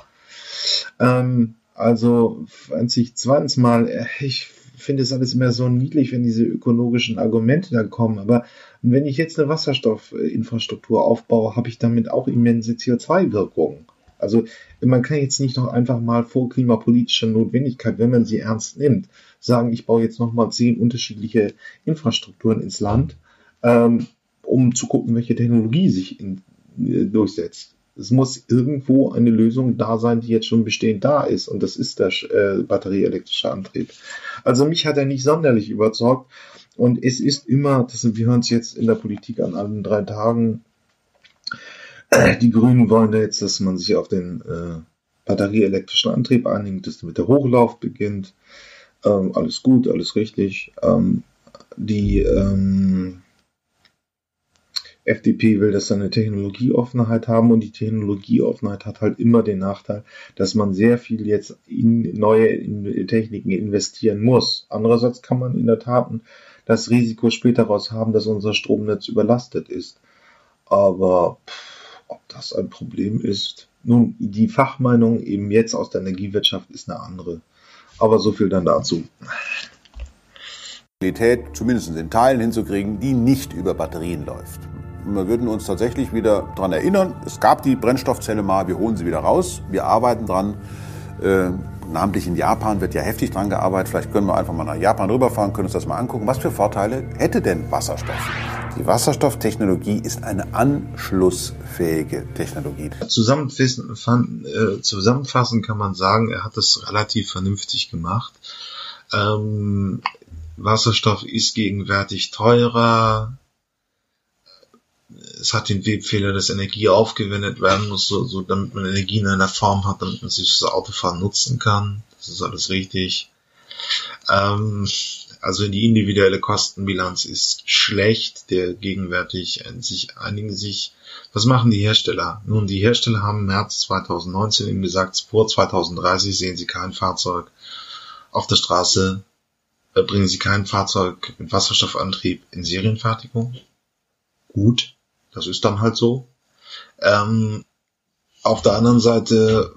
Ähm, also, wenn sich zweitens mal, ich finde es alles immer so niedlich, wenn diese ökologischen Argumente dann kommen. Aber wenn ich jetzt eine Wasserstoffinfrastruktur aufbaue, habe ich damit auch immense CO2-Wirkungen. Also man kann jetzt nicht noch einfach mal vor klimapolitischer Notwendigkeit, wenn man sie ernst nimmt, sagen, ich baue jetzt nochmal zehn unterschiedliche Infrastrukturen ins Land, ähm, um zu gucken, welche Technologie sich in, äh, durchsetzt. Es muss irgendwo eine Lösung da sein, die jetzt schon bestehend da ist. Und das ist der äh, batterieelektrische Antrieb. Also mich hat er nicht sonderlich überzeugt. Und es ist immer, das, wir hören es jetzt in der Politik an allen drei Tagen, die Grünen wollen jetzt, dass man sich auf den äh, batterieelektrischen Antrieb einigt, dass mit der Hochlauf beginnt. Ähm, alles gut, alles richtig. Ähm, die ähm, FDP will, dass sie eine Technologieoffenheit haben und die Technologieoffenheit hat halt immer den Nachteil, dass man sehr viel jetzt in neue Techniken investieren muss. Andererseits kann man in der Tat das Risiko später raus haben, dass unser Stromnetz überlastet ist. Aber pff, ob das ein Problem ist, nun, die Fachmeinung eben jetzt aus der Energiewirtschaft ist eine andere. Aber so viel dann dazu. Zumindest in Teilen hinzukriegen, die nicht über Batterien läuft. Wir würden uns tatsächlich wieder daran erinnern, es gab die Brennstoffzelle mal, wir holen sie wieder raus, wir arbeiten dran. Äh, namentlich in Japan wird ja heftig dran gearbeitet. Vielleicht können wir einfach mal nach Japan rüberfahren, können uns das mal angucken. Was für Vorteile hätte denn Wasserstoff? Die Wasserstofftechnologie ist eine anschlussfähige Technologie. Zusammenfassen, äh, zusammenfassend kann man sagen, er hat es relativ vernünftig gemacht. Ähm, Wasserstoff ist gegenwärtig teurer, es hat den Webfehler, dass Energie aufgewendet werden muss, so, so damit man Energie in einer Form hat, damit man sich das Autofahren nutzen kann. Das ist alles richtig. Ähm, also die individuelle Kostenbilanz ist schlecht, der gegenwärtig sich einigen sich. Was machen die Hersteller? Nun, die Hersteller haben im März 2019 eben gesagt, vor 2030 sehen sie kein Fahrzeug auf der Straße, äh, bringen sie kein Fahrzeug mit Wasserstoffantrieb in Serienfertigung. Gut, das ist dann halt so. Ähm, auf der anderen Seite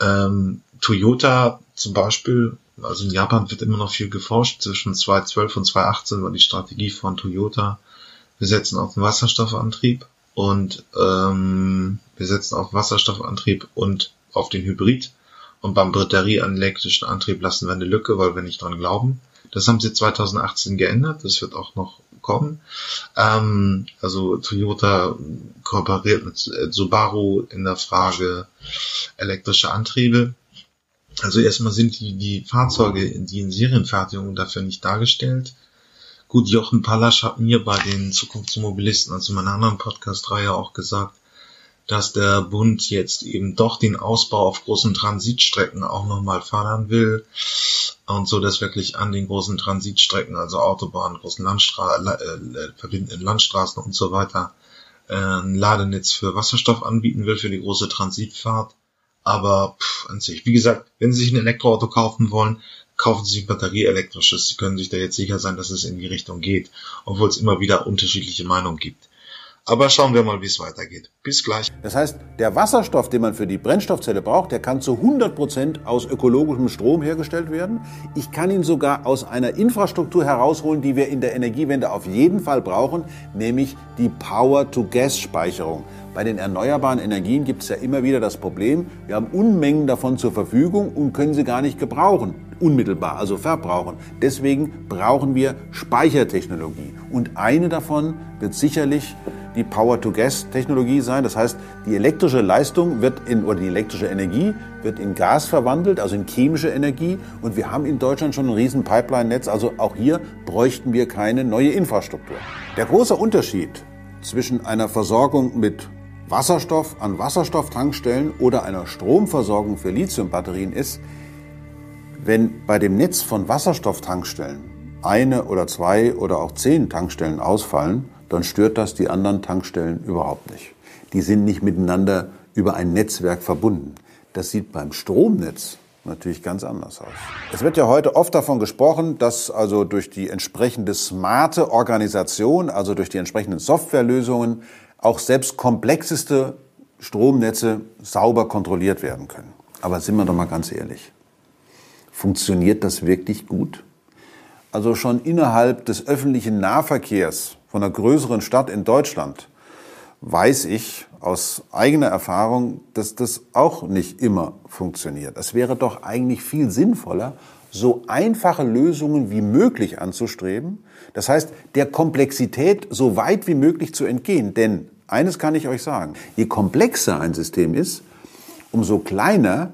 ähm, Toyota zum Beispiel, also in Japan wird immer noch viel geforscht. Zwischen 2012 und 2018 war die Strategie von Toyota, wir setzen auf den Wasserstoffantrieb und ähm, wir setzen auf Wasserstoffantrieb und auf den Hybrid. Und beim batterieelektrischen Antrieb lassen wir eine Lücke, weil wir nicht dran glauben. Das haben sie 2018 geändert, das wird auch noch kommen. Ähm, also Toyota kooperiert mit Subaru in der Frage elektrische Antriebe. Also erstmal sind die, die Fahrzeuge, die in Serienfertigung dafür nicht dargestellt. Gut, Jochen Pallasch hat mir bei den Zukunftsmobilisten, also meiner anderen Podcast-Reihe auch gesagt, dass der Bund jetzt eben doch den Ausbau auf großen Transitstrecken auch nochmal fördern will und so, dass wirklich an den großen Transitstrecken, also Autobahnen, großen Landstra äh, verbindenden Landstraßen und so weiter, äh, ein Ladenetz für Wasserstoff anbieten will für die große Transitfahrt. Aber pff, an sich, wie gesagt, wenn Sie sich ein Elektroauto kaufen wollen, kaufen Sie ein batterieelektrisches. Sie können sich da jetzt sicher sein, dass es in die Richtung geht, obwohl es immer wieder unterschiedliche Meinungen gibt. Aber schauen wir mal, wie es weitergeht. Bis gleich. Das heißt, der Wasserstoff, den man für die Brennstoffzelle braucht, der kann zu 100 Prozent aus ökologischem Strom hergestellt werden. Ich kann ihn sogar aus einer Infrastruktur herausholen, die wir in der Energiewende auf jeden Fall brauchen, nämlich die Power-to-Gas-Speicherung. Bei den erneuerbaren Energien gibt es ja immer wieder das Problem, wir haben Unmengen davon zur Verfügung und können sie gar nicht gebrauchen, unmittelbar, also verbrauchen. Deswegen brauchen wir Speichertechnologie. Und eine davon wird sicherlich die Power-to-Gas-Technologie sein. Das heißt, die elektrische Leistung wird in, oder die elektrische Energie wird in Gas verwandelt, also in chemische Energie. Und wir haben in Deutschland schon ein riesen Pipeline-Netz. Also auch hier bräuchten wir keine neue Infrastruktur. Der große Unterschied zwischen einer Versorgung mit Wasserstoff an Wasserstofftankstellen oder einer Stromversorgung für Lithiumbatterien ist, wenn bei dem Netz von Wasserstofftankstellen eine oder zwei oder auch zehn Tankstellen ausfallen, dann stört das die anderen Tankstellen überhaupt nicht. Die sind nicht miteinander über ein Netzwerk verbunden. Das sieht beim Stromnetz natürlich ganz anders aus. Es wird ja heute oft davon gesprochen, dass also durch die entsprechende smarte Organisation, also durch die entsprechenden Softwarelösungen, auch selbst komplexeste Stromnetze sauber kontrolliert werden können. Aber sind wir doch mal ganz ehrlich. Funktioniert das wirklich gut? Also schon innerhalb des öffentlichen Nahverkehrs von einer größeren Stadt in Deutschland weiß ich aus eigener Erfahrung, dass das auch nicht immer funktioniert. Es wäre doch eigentlich viel sinnvoller, so einfache Lösungen wie möglich anzustreben. Das heißt, der Komplexität so weit wie möglich zu entgehen. Denn eines kann ich euch sagen, je komplexer ein System ist, umso kleiner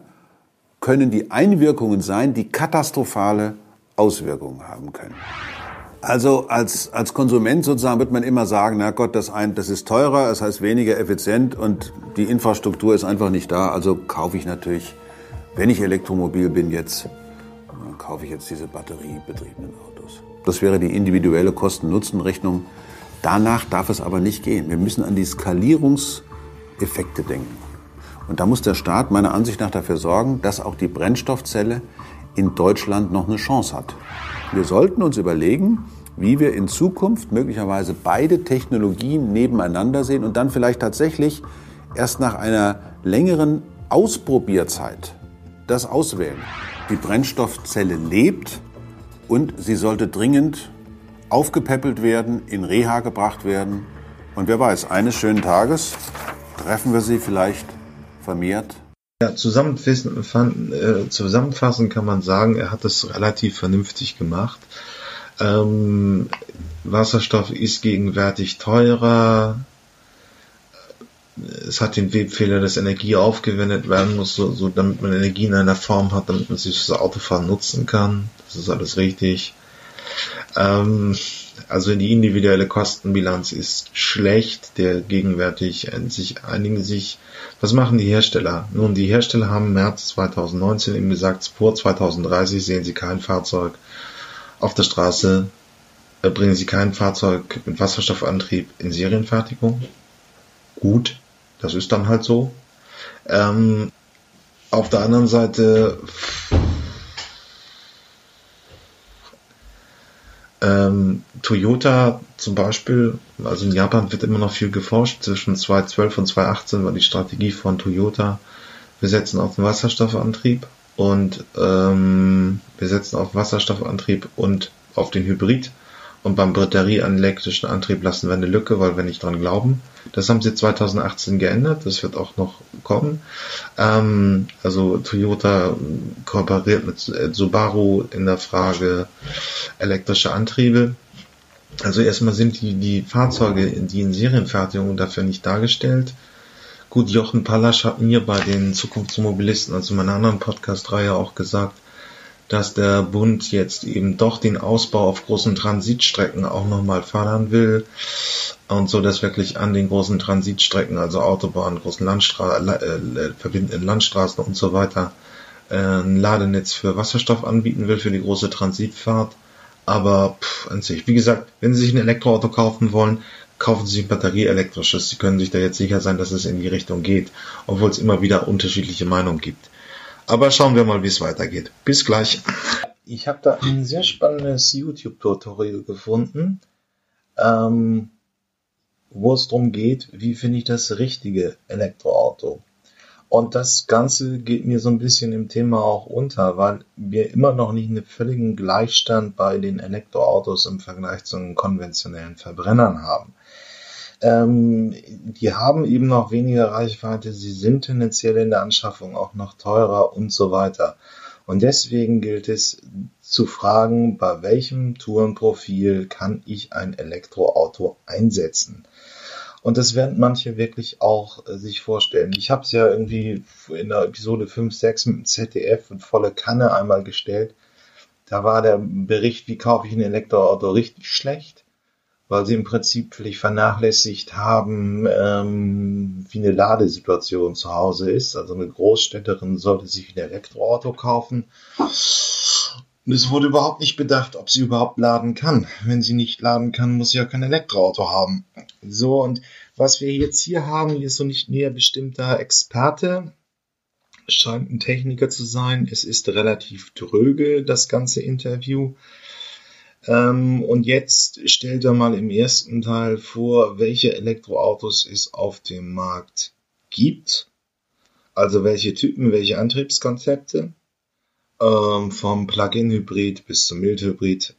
können die Einwirkungen sein, die katastrophale Auswirkungen haben können. Also als, als Konsument sozusagen wird man immer sagen, na Gott, das, ein, das ist teurer, das heißt weniger effizient und die Infrastruktur ist einfach nicht da. Also kaufe ich natürlich, wenn ich Elektromobil bin jetzt, kaufe ich jetzt diese batteriebetriebenen Autos. Das wäre die individuelle Kosten-Nutzen-Rechnung. Danach darf es aber nicht gehen. Wir müssen an die Skalierungseffekte denken. Und da muss der Staat meiner Ansicht nach dafür sorgen, dass auch die Brennstoffzelle in Deutschland noch eine Chance hat. Wir sollten uns überlegen, wie wir in Zukunft möglicherweise beide Technologien nebeneinander sehen und dann vielleicht tatsächlich erst nach einer längeren Ausprobierzeit das auswählen. Die Brennstoffzelle lebt und sie sollte dringend aufgepäppelt werden, in Reha gebracht werden. Und wer weiß, eines schönen Tages treffen wir sie vielleicht vermehrt ja, zusammenfassen, äh, zusammenfassend kann man sagen, er hat das relativ vernünftig gemacht. Ähm, Wasserstoff ist gegenwärtig teurer. Es hat den Webfehler, dass Energie aufgewendet werden muss, so, so damit man Energie in einer Form hat, damit man sich fürs Autofahren nutzen kann. Das ist alles richtig. Ähm, also die individuelle Kostenbilanz ist schlecht. Der gegenwärtig sich einigen sich. Was machen die Hersteller? Nun, die Hersteller haben März 2019 eben gesagt, vor 2030 sehen sie kein Fahrzeug auf der Straße, äh, bringen sie kein Fahrzeug mit Wasserstoffantrieb in Serienfertigung. Gut, das ist dann halt so. Ähm, auf der anderen Seite Ähm, Toyota zum Beispiel, also in Japan wird immer noch viel geforscht. Zwischen 2012 und 2018 war die Strategie von Toyota, wir setzen auf den Wasserstoffantrieb und ähm, wir setzen auf Wasserstoffantrieb und auf den Hybrid. Und beim batterieelektrischen Antrieb lassen wir eine Lücke, weil wir nicht dran glauben. Das haben sie 2018 geändert. Das wird auch noch kommen. Ähm, also Toyota kooperiert mit Subaru in der Frage elektrische Antriebe. Also erstmal sind die, die Fahrzeuge, die in Serienfertigung dafür nicht dargestellt. Gut, Jochen Pallasch hat mir bei den Zukunftsmobilisten, also meiner anderen Podcast-Reihe auch gesagt, dass der Bund jetzt eben doch den Ausbau auf großen Transitstrecken auch nochmal fördern will und so, dass wirklich an den großen Transitstrecken, also Autobahnen, großen Landstra äh, äh, verbindenden Landstraßen und so weiter, äh, ein Ladenetz für Wasserstoff anbieten will für die große Transitfahrt. Aber pff, an sich, wie gesagt, wenn Sie sich ein Elektroauto kaufen wollen, kaufen Sie ein batterieelektrisches. Sie können sich da jetzt sicher sein, dass es in die Richtung geht, obwohl es immer wieder unterschiedliche Meinungen gibt. Aber schauen wir mal, wie es weitergeht. Bis gleich. Ich habe da ein sehr spannendes YouTube-Tutorial gefunden, ähm, wo es darum geht, wie finde ich das richtige Elektroauto. Und das Ganze geht mir so ein bisschen im Thema auch unter, weil wir immer noch nicht einen völligen Gleichstand bei den Elektroautos im Vergleich zu den konventionellen Verbrennern haben. Ähm, die haben eben noch weniger Reichweite, sie sind tendenziell in der Anschaffung auch noch teurer und so weiter. Und deswegen gilt es zu fragen, bei welchem Tourenprofil kann ich ein Elektroauto einsetzen? Und das werden manche wirklich auch äh, sich vorstellen. Ich habe es ja irgendwie in der Episode 5, 6 mit dem ZDF und volle Kanne einmal gestellt. Da war der Bericht, wie kaufe ich ein Elektroauto, richtig schlecht weil sie im Prinzip völlig vernachlässigt haben, ähm, wie eine Ladesituation zu Hause ist. Also eine Großstädterin sollte sich ein Elektroauto kaufen. Und es wurde überhaupt nicht bedacht, ob sie überhaupt laden kann. Wenn sie nicht laden kann, muss sie ja kein Elektroauto haben. So, und was wir jetzt hier haben, hier ist so nicht näher bestimmter Experte. Scheint ein Techniker zu sein. Es ist relativ dröge, das ganze Interview. Ähm, und jetzt stellt er mal im ersten Teil vor, welche Elektroautos es auf dem Markt gibt. Also welche Typen, welche Antriebskonzepte. Ähm, vom Plug-in-Hybrid bis zum Mild-Hybrid.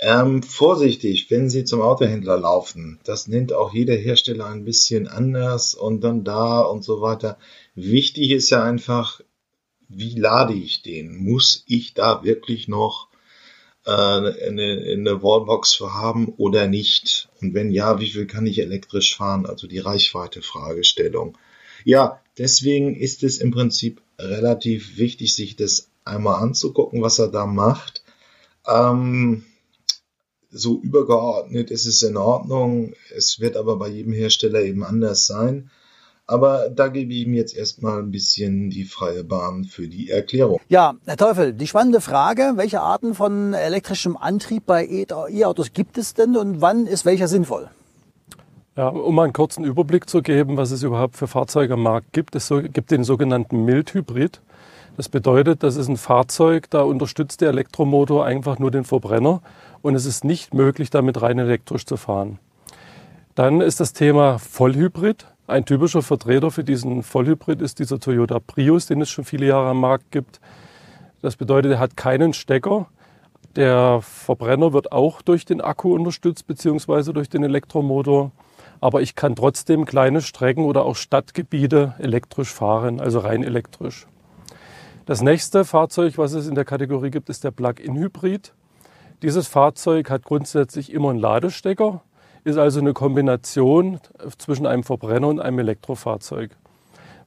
Ähm, vorsichtig, wenn Sie zum Autohändler laufen. Das nennt auch jeder Hersteller ein bisschen anders und dann da und so weiter. Wichtig ist ja einfach, wie lade ich den? Muss ich da wirklich noch äh, eine, eine Wallbox für haben oder nicht? Und wenn ja, wie viel kann ich elektrisch fahren? Also die Reichweite-Fragestellung. Ja, deswegen ist es im Prinzip relativ wichtig, sich das einmal anzugucken, was er da macht. Ähm, so übergeordnet ist es in Ordnung. Es wird aber bei jedem Hersteller eben anders sein. Aber da gebe ich ihm jetzt erstmal ein bisschen die freie Bahn für die Erklärung. Ja, Herr Teufel, die spannende Frage, welche Arten von elektrischem Antrieb bei E-Autos gibt es denn und wann ist welcher sinnvoll? Ja, um mal einen kurzen Überblick zu geben, was es überhaupt für Fahrzeuge am Markt gibt. Es gibt den sogenannten Mild-Hybrid. Das bedeutet, das ist ein Fahrzeug, da unterstützt der Elektromotor einfach nur den Verbrenner und es ist nicht möglich, damit rein elektrisch zu fahren. Dann ist das Thema Vollhybrid. Ein typischer Vertreter für diesen Vollhybrid ist dieser Toyota Prius, den es schon viele Jahre am Markt gibt. Das bedeutet, er hat keinen Stecker. Der Verbrenner wird auch durch den Akku unterstützt beziehungsweise durch den Elektromotor. Aber ich kann trotzdem kleine Strecken oder auch Stadtgebiete elektrisch fahren, also rein elektrisch. Das nächste Fahrzeug, was es in der Kategorie gibt, ist der Plug-in-Hybrid. Dieses Fahrzeug hat grundsätzlich immer einen Ladestecker, ist also eine Kombination zwischen einem Verbrenner und einem Elektrofahrzeug.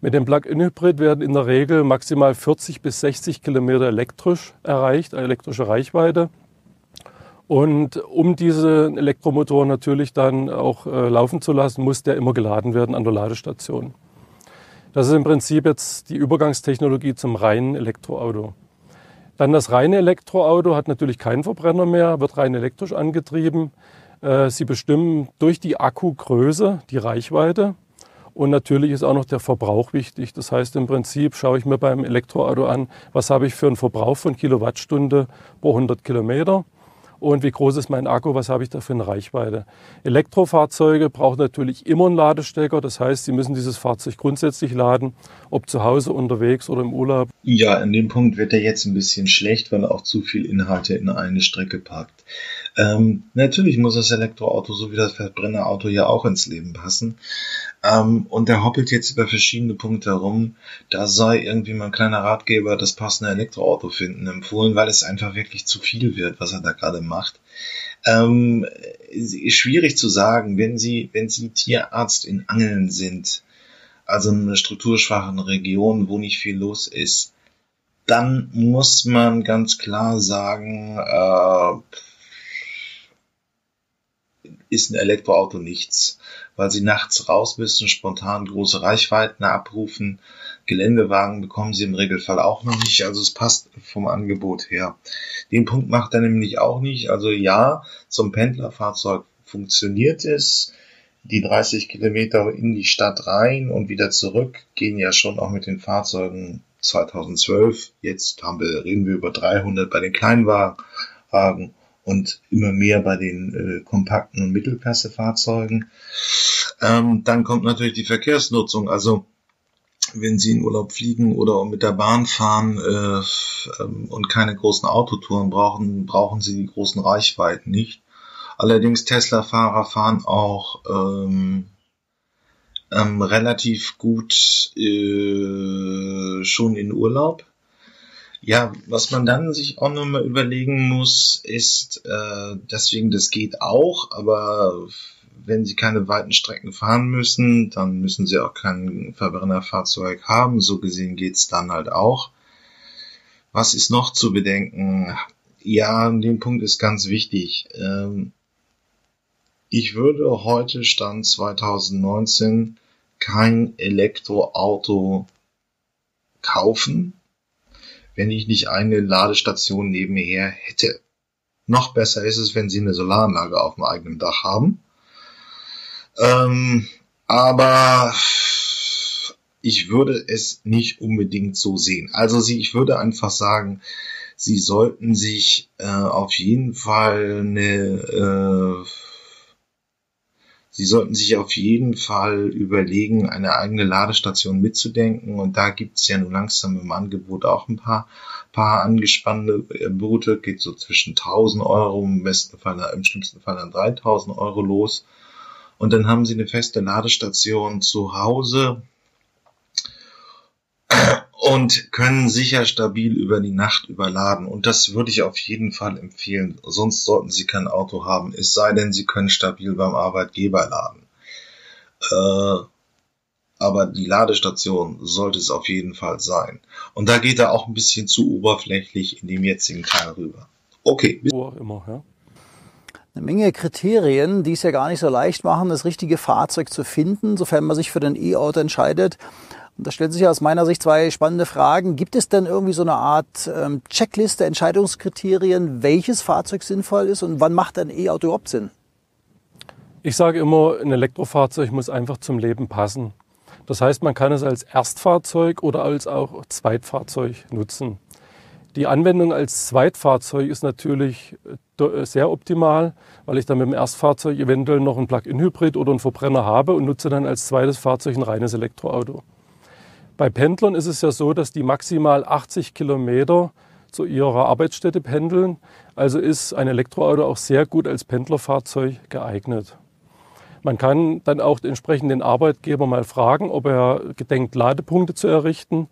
Mit dem Plug-in-Hybrid werden in der Regel maximal 40 bis 60 Kilometer elektrisch erreicht, elektrische Reichweite. Und um diese Elektromotor natürlich dann auch äh, laufen zu lassen, muss der immer geladen werden an der Ladestation. Das ist im Prinzip jetzt die Übergangstechnologie zum reinen Elektroauto. Dann das reine Elektroauto hat natürlich keinen Verbrenner mehr, wird rein elektrisch angetrieben. Äh, sie bestimmen durch die Akkugröße die Reichweite. Und natürlich ist auch noch der Verbrauch wichtig. Das heißt, im Prinzip schaue ich mir beim Elektroauto an, was habe ich für einen Verbrauch von Kilowattstunde pro 100 Kilometer und wie groß ist mein Akku, was habe ich da für eine Reichweite. Elektrofahrzeuge brauchen natürlich immer einen Ladestecker, das heißt, Sie müssen dieses Fahrzeug grundsätzlich laden, ob zu Hause, unterwegs oder im Urlaub. Ja, in dem Punkt wird er jetzt ein bisschen schlecht, weil er auch zu viel Inhalte in eine Strecke packt. Ähm, natürlich muss das Elektroauto so wie das Verbrennerauto ja auch ins Leben passen. Ähm, und der hoppelt jetzt über verschiedene Punkte herum. Da sei irgendwie mein kleiner Ratgeber das passende Elektroauto finden empfohlen, weil es einfach wirklich zu viel wird, was er da gerade macht. Ähm, schwierig zu sagen, wenn Sie, wenn Sie Tierarzt in Angeln sind, also in einer strukturschwachen Region, wo nicht viel los ist, dann muss man ganz klar sagen, äh, ist ein Elektroauto nichts, weil sie nachts raus müssen, spontan große Reichweiten abrufen. Geländewagen bekommen sie im Regelfall auch noch nicht, also es passt vom Angebot her. Den Punkt macht er nämlich auch nicht. Also ja, zum Pendlerfahrzeug funktioniert es. Die 30 Kilometer in die Stadt rein und wieder zurück gehen ja schon auch mit den Fahrzeugen 2012. Jetzt haben wir, reden wir über 300 bei den Kleinwagen und immer mehr bei den äh, kompakten und Mittelklassefahrzeugen. Ähm, dann kommt natürlich die Verkehrsnutzung. Also wenn Sie in Urlaub fliegen oder mit der Bahn fahren äh, ähm, und keine großen Autotouren brauchen, brauchen Sie die großen Reichweiten nicht. Allerdings Tesla-Fahrer fahren auch ähm, ähm, relativ gut äh, schon in Urlaub. Ja, was man dann sich auch nochmal überlegen muss, ist, äh, deswegen, das geht auch, aber wenn sie keine weiten Strecken fahren müssen, dann müssen sie auch kein Verbrennerfahrzeug haben. So gesehen geht's dann halt auch. Was ist noch zu bedenken? Ja, den Punkt ist ganz wichtig. Ähm, ich würde heute Stand 2019 kein Elektroauto kaufen, wenn ich nicht eine Ladestation neben mir her hätte. Noch besser ist es, wenn Sie eine Solaranlage auf dem eigenen Dach haben. Ähm, aber ich würde es nicht unbedingt so sehen. Also Sie, ich würde einfach sagen, Sie sollten sich äh, auf jeden Fall eine, äh, Sie sollten sich auf jeden Fall überlegen, eine eigene Ladestation mitzudenken. Und da gibt es ja nun langsam im Angebot auch ein paar, paar angespannte Boote. Geht so zwischen 1000 Euro, im besten Fall, im schlimmsten Fall dann 3000 Euro los. Und dann haben Sie eine feste Ladestation zu Hause und können sicher stabil über die Nacht überladen. Und das würde ich auf jeden Fall empfehlen. Sonst sollten Sie kein Auto haben, es sei denn, Sie können stabil beim Arbeitgeber laden. Äh, aber die Ladestation sollte es auf jeden Fall sein. Und da geht er auch ein bisschen zu oberflächlich in dem jetzigen Teil rüber. Okay. Wo auch immer, ja. Eine Menge Kriterien, die es ja gar nicht so leicht machen, das richtige Fahrzeug zu finden, sofern man sich für den E-Auto entscheidet. Und da stellen sich aus meiner Sicht zwei spannende Fragen. Gibt es denn irgendwie so eine Art ähm, Checkliste, Entscheidungskriterien, welches Fahrzeug sinnvoll ist und wann macht ein E-Auto überhaupt Sinn? Ich sage immer, ein Elektrofahrzeug muss einfach zum Leben passen. Das heißt, man kann es als Erstfahrzeug oder als auch Zweitfahrzeug nutzen. Die Anwendung als Zweitfahrzeug ist natürlich äh, sehr optimal, weil ich dann mit dem Erstfahrzeug eventuell noch ein Plug-in-Hybrid oder einen Verbrenner habe und nutze dann als zweites Fahrzeug ein reines Elektroauto. Bei Pendlern ist es ja so, dass die maximal 80 Kilometer zu ihrer Arbeitsstätte pendeln. Also ist ein Elektroauto auch sehr gut als Pendlerfahrzeug geeignet. Man kann dann auch entsprechend den Arbeitgeber mal fragen, ob er gedenkt, Ladepunkte zu errichten,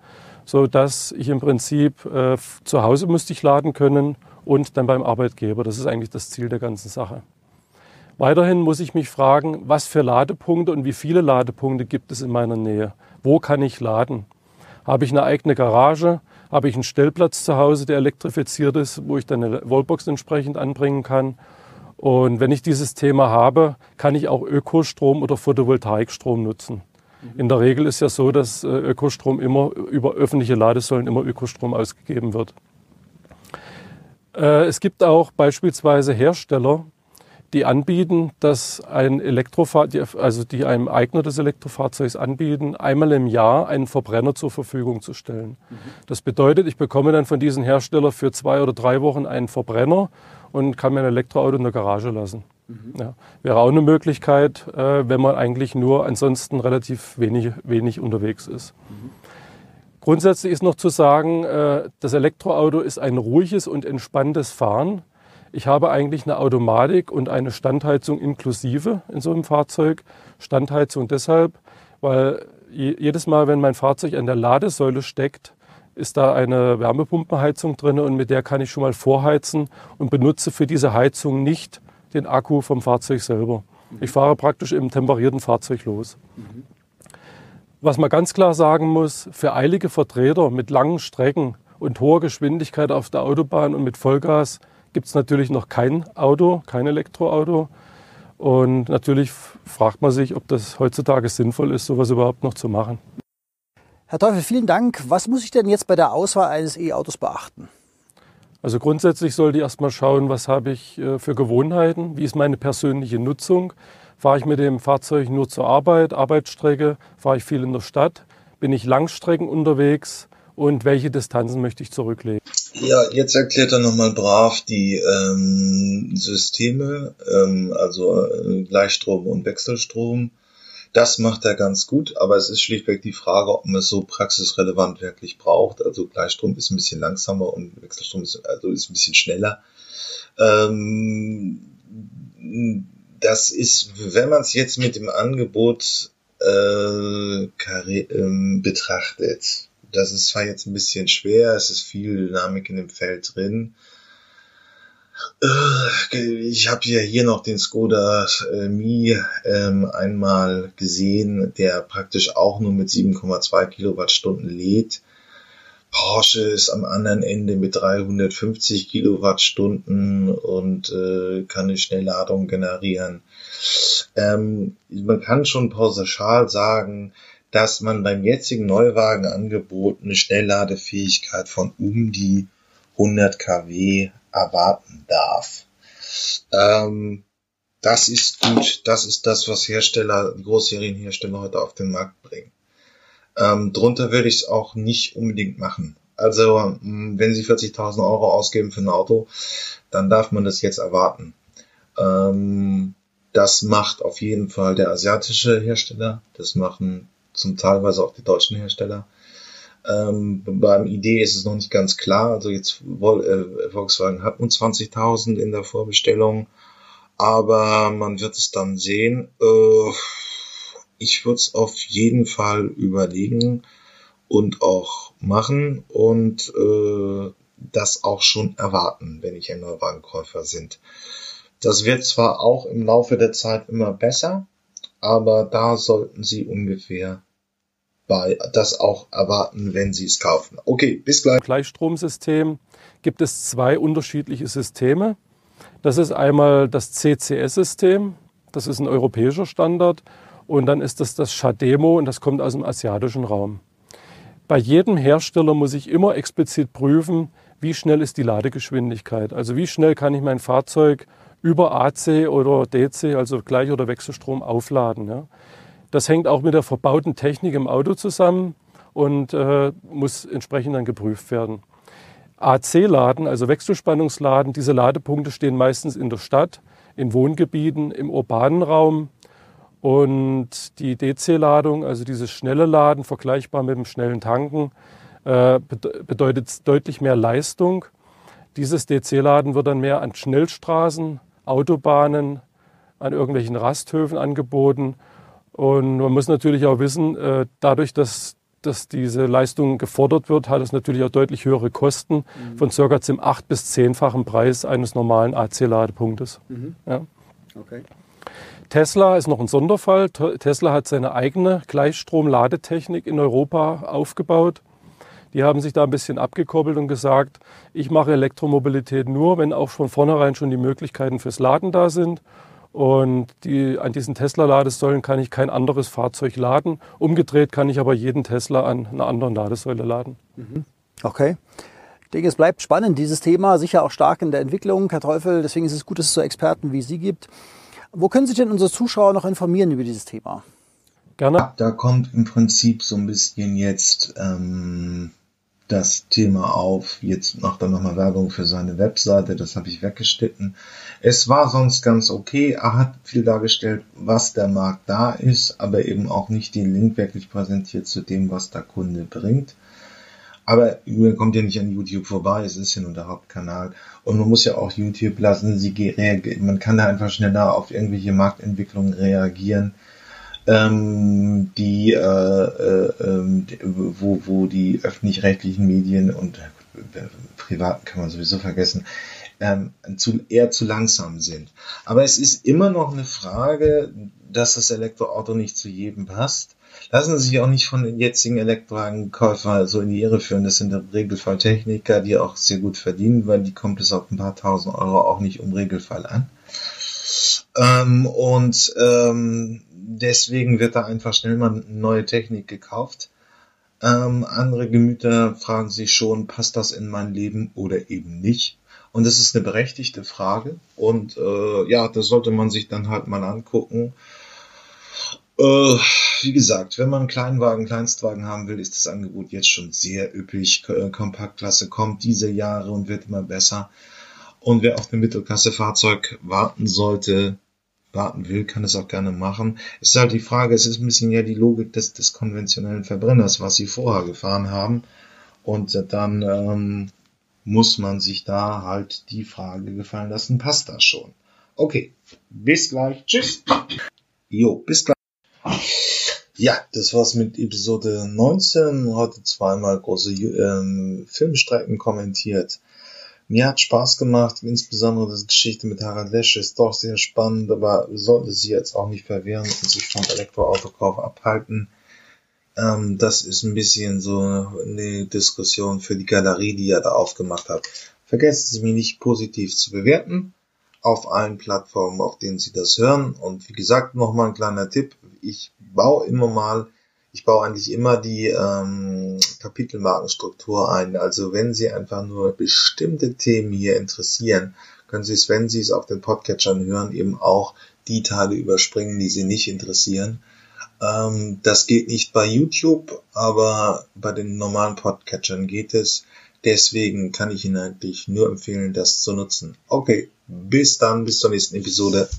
sodass ich im Prinzip äh, zu Hause müsste ich laden können und dann beim Arbeitgeber. Das ist eigentlich das Ziel der ganzen Sache. Weiterhin muss ich mich fragen, was für Ladepunkte und wie viele Ladepunkte gibt es in meiner Nähe. Wo kann ich laden? Habe ich eine eigene Garage? Habe ich einen Stellplatz zu Hause, der elektrifiziert ist, wo ich dann eine Wallbox entsprechend anbringen kann? Und wenn ich dieses Thema habe, kann ich auch Ökostrom oder Photovoltaikstrom nutzen. In der Regel ist ja so, dass äh, Ökostrom immer über öffentliche Ladesäulen immer Ökostrom ausgegeben wird. Äh, es gibt auch beispielsweise Hersteller, die anbieten, dass ein Elektrofahrzeug, also die einem Eigner des Elektrofahrzeugs anbieten, einmal im Jahr einen Verbrenner zur Verfügung zu stellen. Das bedeutet, ich bekomme dann von diesem Hersteller für zwei oder drei Wochen einen Verbrenner und kann mein Elektroauto in der Garage lassen. Ja, wäre auch eine Möglichkeit, äh, wenn man eigentlich nur ansonsten relativ wenig, wenig unterwegs ist. Mhm. Grundsätzlich ist noch zu sagen, äh, das Elektroauto ist ein ruhiges und entspanntes Fahren. Ich habe eigentlich eine Automatik und eine Standheizung inklusive in so einem Fahrzeug. Standheizung deshalb, weil jedes Mal, wenn mein Fahrzeug an der Ladesäule steckt, ist da eine Wärmepumpenheizung drin und mit der kann ich schon mal vorheizen und benutze für diese Heizung nicht den Akku vom Fahrzeug selber. Ich fahre praktisch im temperierten Fahrzeug los. Was man ganz klar sagen muss, für eilige Vertreter mit langen Strecken und hoher Geschwindigkeit auf der Autobahn und mit Vollgas gibt es natürlich noch kein Auto, kein Elektroauto. Und natürlich fragt man sich, ob das heutzutage sinnvoll ist, sowas überhaupt noch zu machen. Herr Teufel, vielen Dank. Was muss ich denn jetzt bei der Auswahl eines E-Autos beachten? Also grundsätzlich sollte ich erstmal schauen, was habe ich äh, für Gewohnheiten, wie ist meine persönliche Nutzung. Fahre ich mit dem Fahrzeug nur zur Arbeit, Arbeitsstrecke, fahre ich viel in der Stadt, bin ich Langstrecken unterwegs und welche Distanzen möchte ich zurücklegen. Ja, jetzt erklärt er nochmal brav die ähm, Systeme, ähm, also äh, Gleichstrom und Wechselstrom. Das macht er ganz gut, aber es ist schlichtweg die Frage, ob man es so praxisrelevant wirklich braucht. Also Gleichstrom ist ein bisschen langsamer und Wechselstrom ist, also ist ein bisschen schneller. Ähm, das ist, wenn man es jetzt mit dem Angebot äh, ähm, betrachtet, das ist zwar jetzt ein bisschen schwer, es ist viel Dynamik in dem Feld drin. Äh, ich habe ja hier noch den Skoda äh, Mi ähm, einmal gesehen, der praktisch auch nur mit 7,2 Kilowattstunden lädt. Porsche ist am anderen Ende mit 350 Kilowattstunden und äh, kann eine Schnellladung generieren. Ähm, man kann schon pauschal sagen, dass man beim jetzigen Neuwagenangebot eine Schnellladefähigkeit von um die 100 kW erwarten darf. Ähm, das ist gut. Das ist das, was Hersteller, Großserienhersteller heute auf den Markt bringen. Ähm, drunter würde ich es auch nicht unbedingt machen. Also, mm, wenn Sie 40.000 Euro ausgeben für ein Auto, dann darf man das jetzt erwarten. Ähm, Das macht auf jeden Fall der asiatische Hersteller. Das machen zum Teilweise auch die deutschen Hersteller. Ähm, beim ID ist es noch nicht ganz klar. Also jetzt äh, Volkswagen hat nun 20.000 in der Vorbestellung, aber man wird es dann sehen. Äh, ich würde es auf jeden Fall überlegen und auch machen und äh, das auch schon erwarten, wenn ich ein Neuwagenkäufer sind. Das wird zwar auch im Laufe der Zeit immer besser, aber da sollten Sie ungefähr bei das auch erwarten, wenn Sie es kaufen. Okay, bis gleich. Gleichstromsystem gibt es zwei unterschiedliche Systeme. Das ist einmal das CCS-System, das ist ein europäischer Standard, und dann ist das das Shademo und das kommt aus dem asiatischen Raum. Bei jedem Hersteller muss ich immer explizit prüfen, wie schnell ist die Ladegeschwindigkeit. Also wie schnell kann ich mein Fahrzeug über AC oder DC, also Gleich- oder Wechselstrom, aufladen. Ja. Das hängt auch mit der verbauten Technik im Auto zusammen und äh, muss entsprechend dann geprüft werden. AC-Laden, also Wechselspannungsladen, diese Ladepunkte stehen meistens in der Stadt, in Wohngebieten, im urbanen Raum. Und die DC-Ladung, also dieses schnelle Laden, vergleichbar mit dem schnellen Tanken, äh, bedeutet deutlich mehr Leistung. Dieses DC-Laden wird dann mehr an Schnellstraßen, Autobahnen, an irgendwelchen Rasthöfen angeboten. Und man muss natürlich auch wissen, äh, dadurch, dass, dass diese Leistung gefordert wird, hat es natürlich auch deutlich höhere Kosten mhm. von circa zum acht- bis zehnfachen Preis eines normalen AC-Ladepunktes. Mhm. Ja. Okay. Tesla ist noch ein Sonderfall. Tesla hat seine eigene Gleichstrom-Ladetechnik in Europa aufgebaut. Die haben sich da ein bisschen abgekoppelt und gesagt, ich mache Elektromobilität nur, wenn auch von vornherein schon die Möglichkeiten fürs Laden da sind. Und die, an diesen Tesla-Ladesäulen kann ich kein anderes Fahrzeug laden. Umgedreht kann ich aber jeden Tesla an einer anderen Ladesäule laden. Mhm. Okay. Ich denke, es bleibt spannend, dieses Thema, sicher auch stark in der Entwicklung, Herr Teufel. Deswegen ist es gut, dass es so Experten wie Sie gibt. Wo können sich denn unsere Zuschauer noch informieren über dieses Thema? Gerne. Da kommt im Prinzip so ein bisschen jetzt ähm, das Thema auf. Jetzt macht er nochmal Werbung für seine Webseite, das habe ich weggeschnitten. Es war sonst ganz okay. Er hat viel dargestellt, was der Markt da ist, aber eben auch nicht den Link wirklich präsentiert zu dem, was der Kunde bringt. Aber man kommt ja nicht an YouTube vorbei, es ist ja nur der Hauptkanal. Und man muss ja auch YouTube lassen, sie man kann da einfach schneller auf irgendwelche Marktentwicklungen reagieren ähm, die, äh, äh, ähm, wo, wo die öffentlich-rechtlichen Medien und äh, privaten kann man sowieso vergessen, ähm, zu, eher zu langsam sind. Aber es ist immer noch eine Frage, dass das Elektroauto nicht zu jedem passt. Lassen Sie sich auch nicht von den jetzigen Elektrowagenkäufern so in die Irre führen. Das sind im Regelfall Techniker, die auch sehr gut verdienen, weil die kommt es auf ein paar tausend Euro auch nicht um Regelfall an. Ähm, und ähm, deswegen wird da einfach schnell mal neue Technik gekauft. Ähm, andere Gemüter fragen sich schon, passt das in mein Leben oder eben nicht? Und das ist eine berechtigte Frage. Und äh, ja, das sollte man sich dann halt mal angucken. Äh, wie gesagt, wenn man einen Kleinwagen, Kleinstwagen haben will, ist das Angebot jetzt schon sehr üppig. Kompaktklasse kommt diese Jahre und wird immer besser. Und wer auf ein Mittelklasse-Fahrzeug warten sollte, warten will, kann es auch gerne machen. Es ist halt die Frage, es ist ein bisschen ja die Logik des, des konventionellen Verbrenners, was sie vorher gefahren haben. Und dann ähm, muss man sich da halt die Frage gefallen lassen, passt das schon? Okay, bis gleich. Tschüss. Jo, bis gleich. Ja, das war's mit Episode 19. Heute zweimal große ähm, Filmstrecken kommentiert. Mir hat Spaß gemacht, insbesondere die Geschichte mit Harald Lesch ist doch sehr spannend, aber sollte sie jetzt auch nicht verwehren und sich vom Elektroautokauf abhalten. Ähm, das ist ein bisschen so eine Diskussion für die Galerie, die er da aufgemacht hat. Vergessen Sie mich nicht positiv zu bewerten auf allen Plattformen, auf denen Sie das hören. Und wie gesagt, nochmal ein kleiner Tipp. Ich baue immer mal ich baue eigentlich immer die ähm, Kapitelmarkenstruktur ein. Also wenn Sie einfach nur bestimmte Themen hier interessieren, können Sie es, wenn Sie es auf den Podcatchern hören, eben auch die Teile überspringen, die Sie nicht interessieren. Ähm, das geht nicht bei YouTube, aber bei den normalen Podcatchern geht es. Deswegen kann ich Ihnen eigentlich nur empfehlen, das zu nutzen. Okay, bis dann, bis zur nächsten Episode.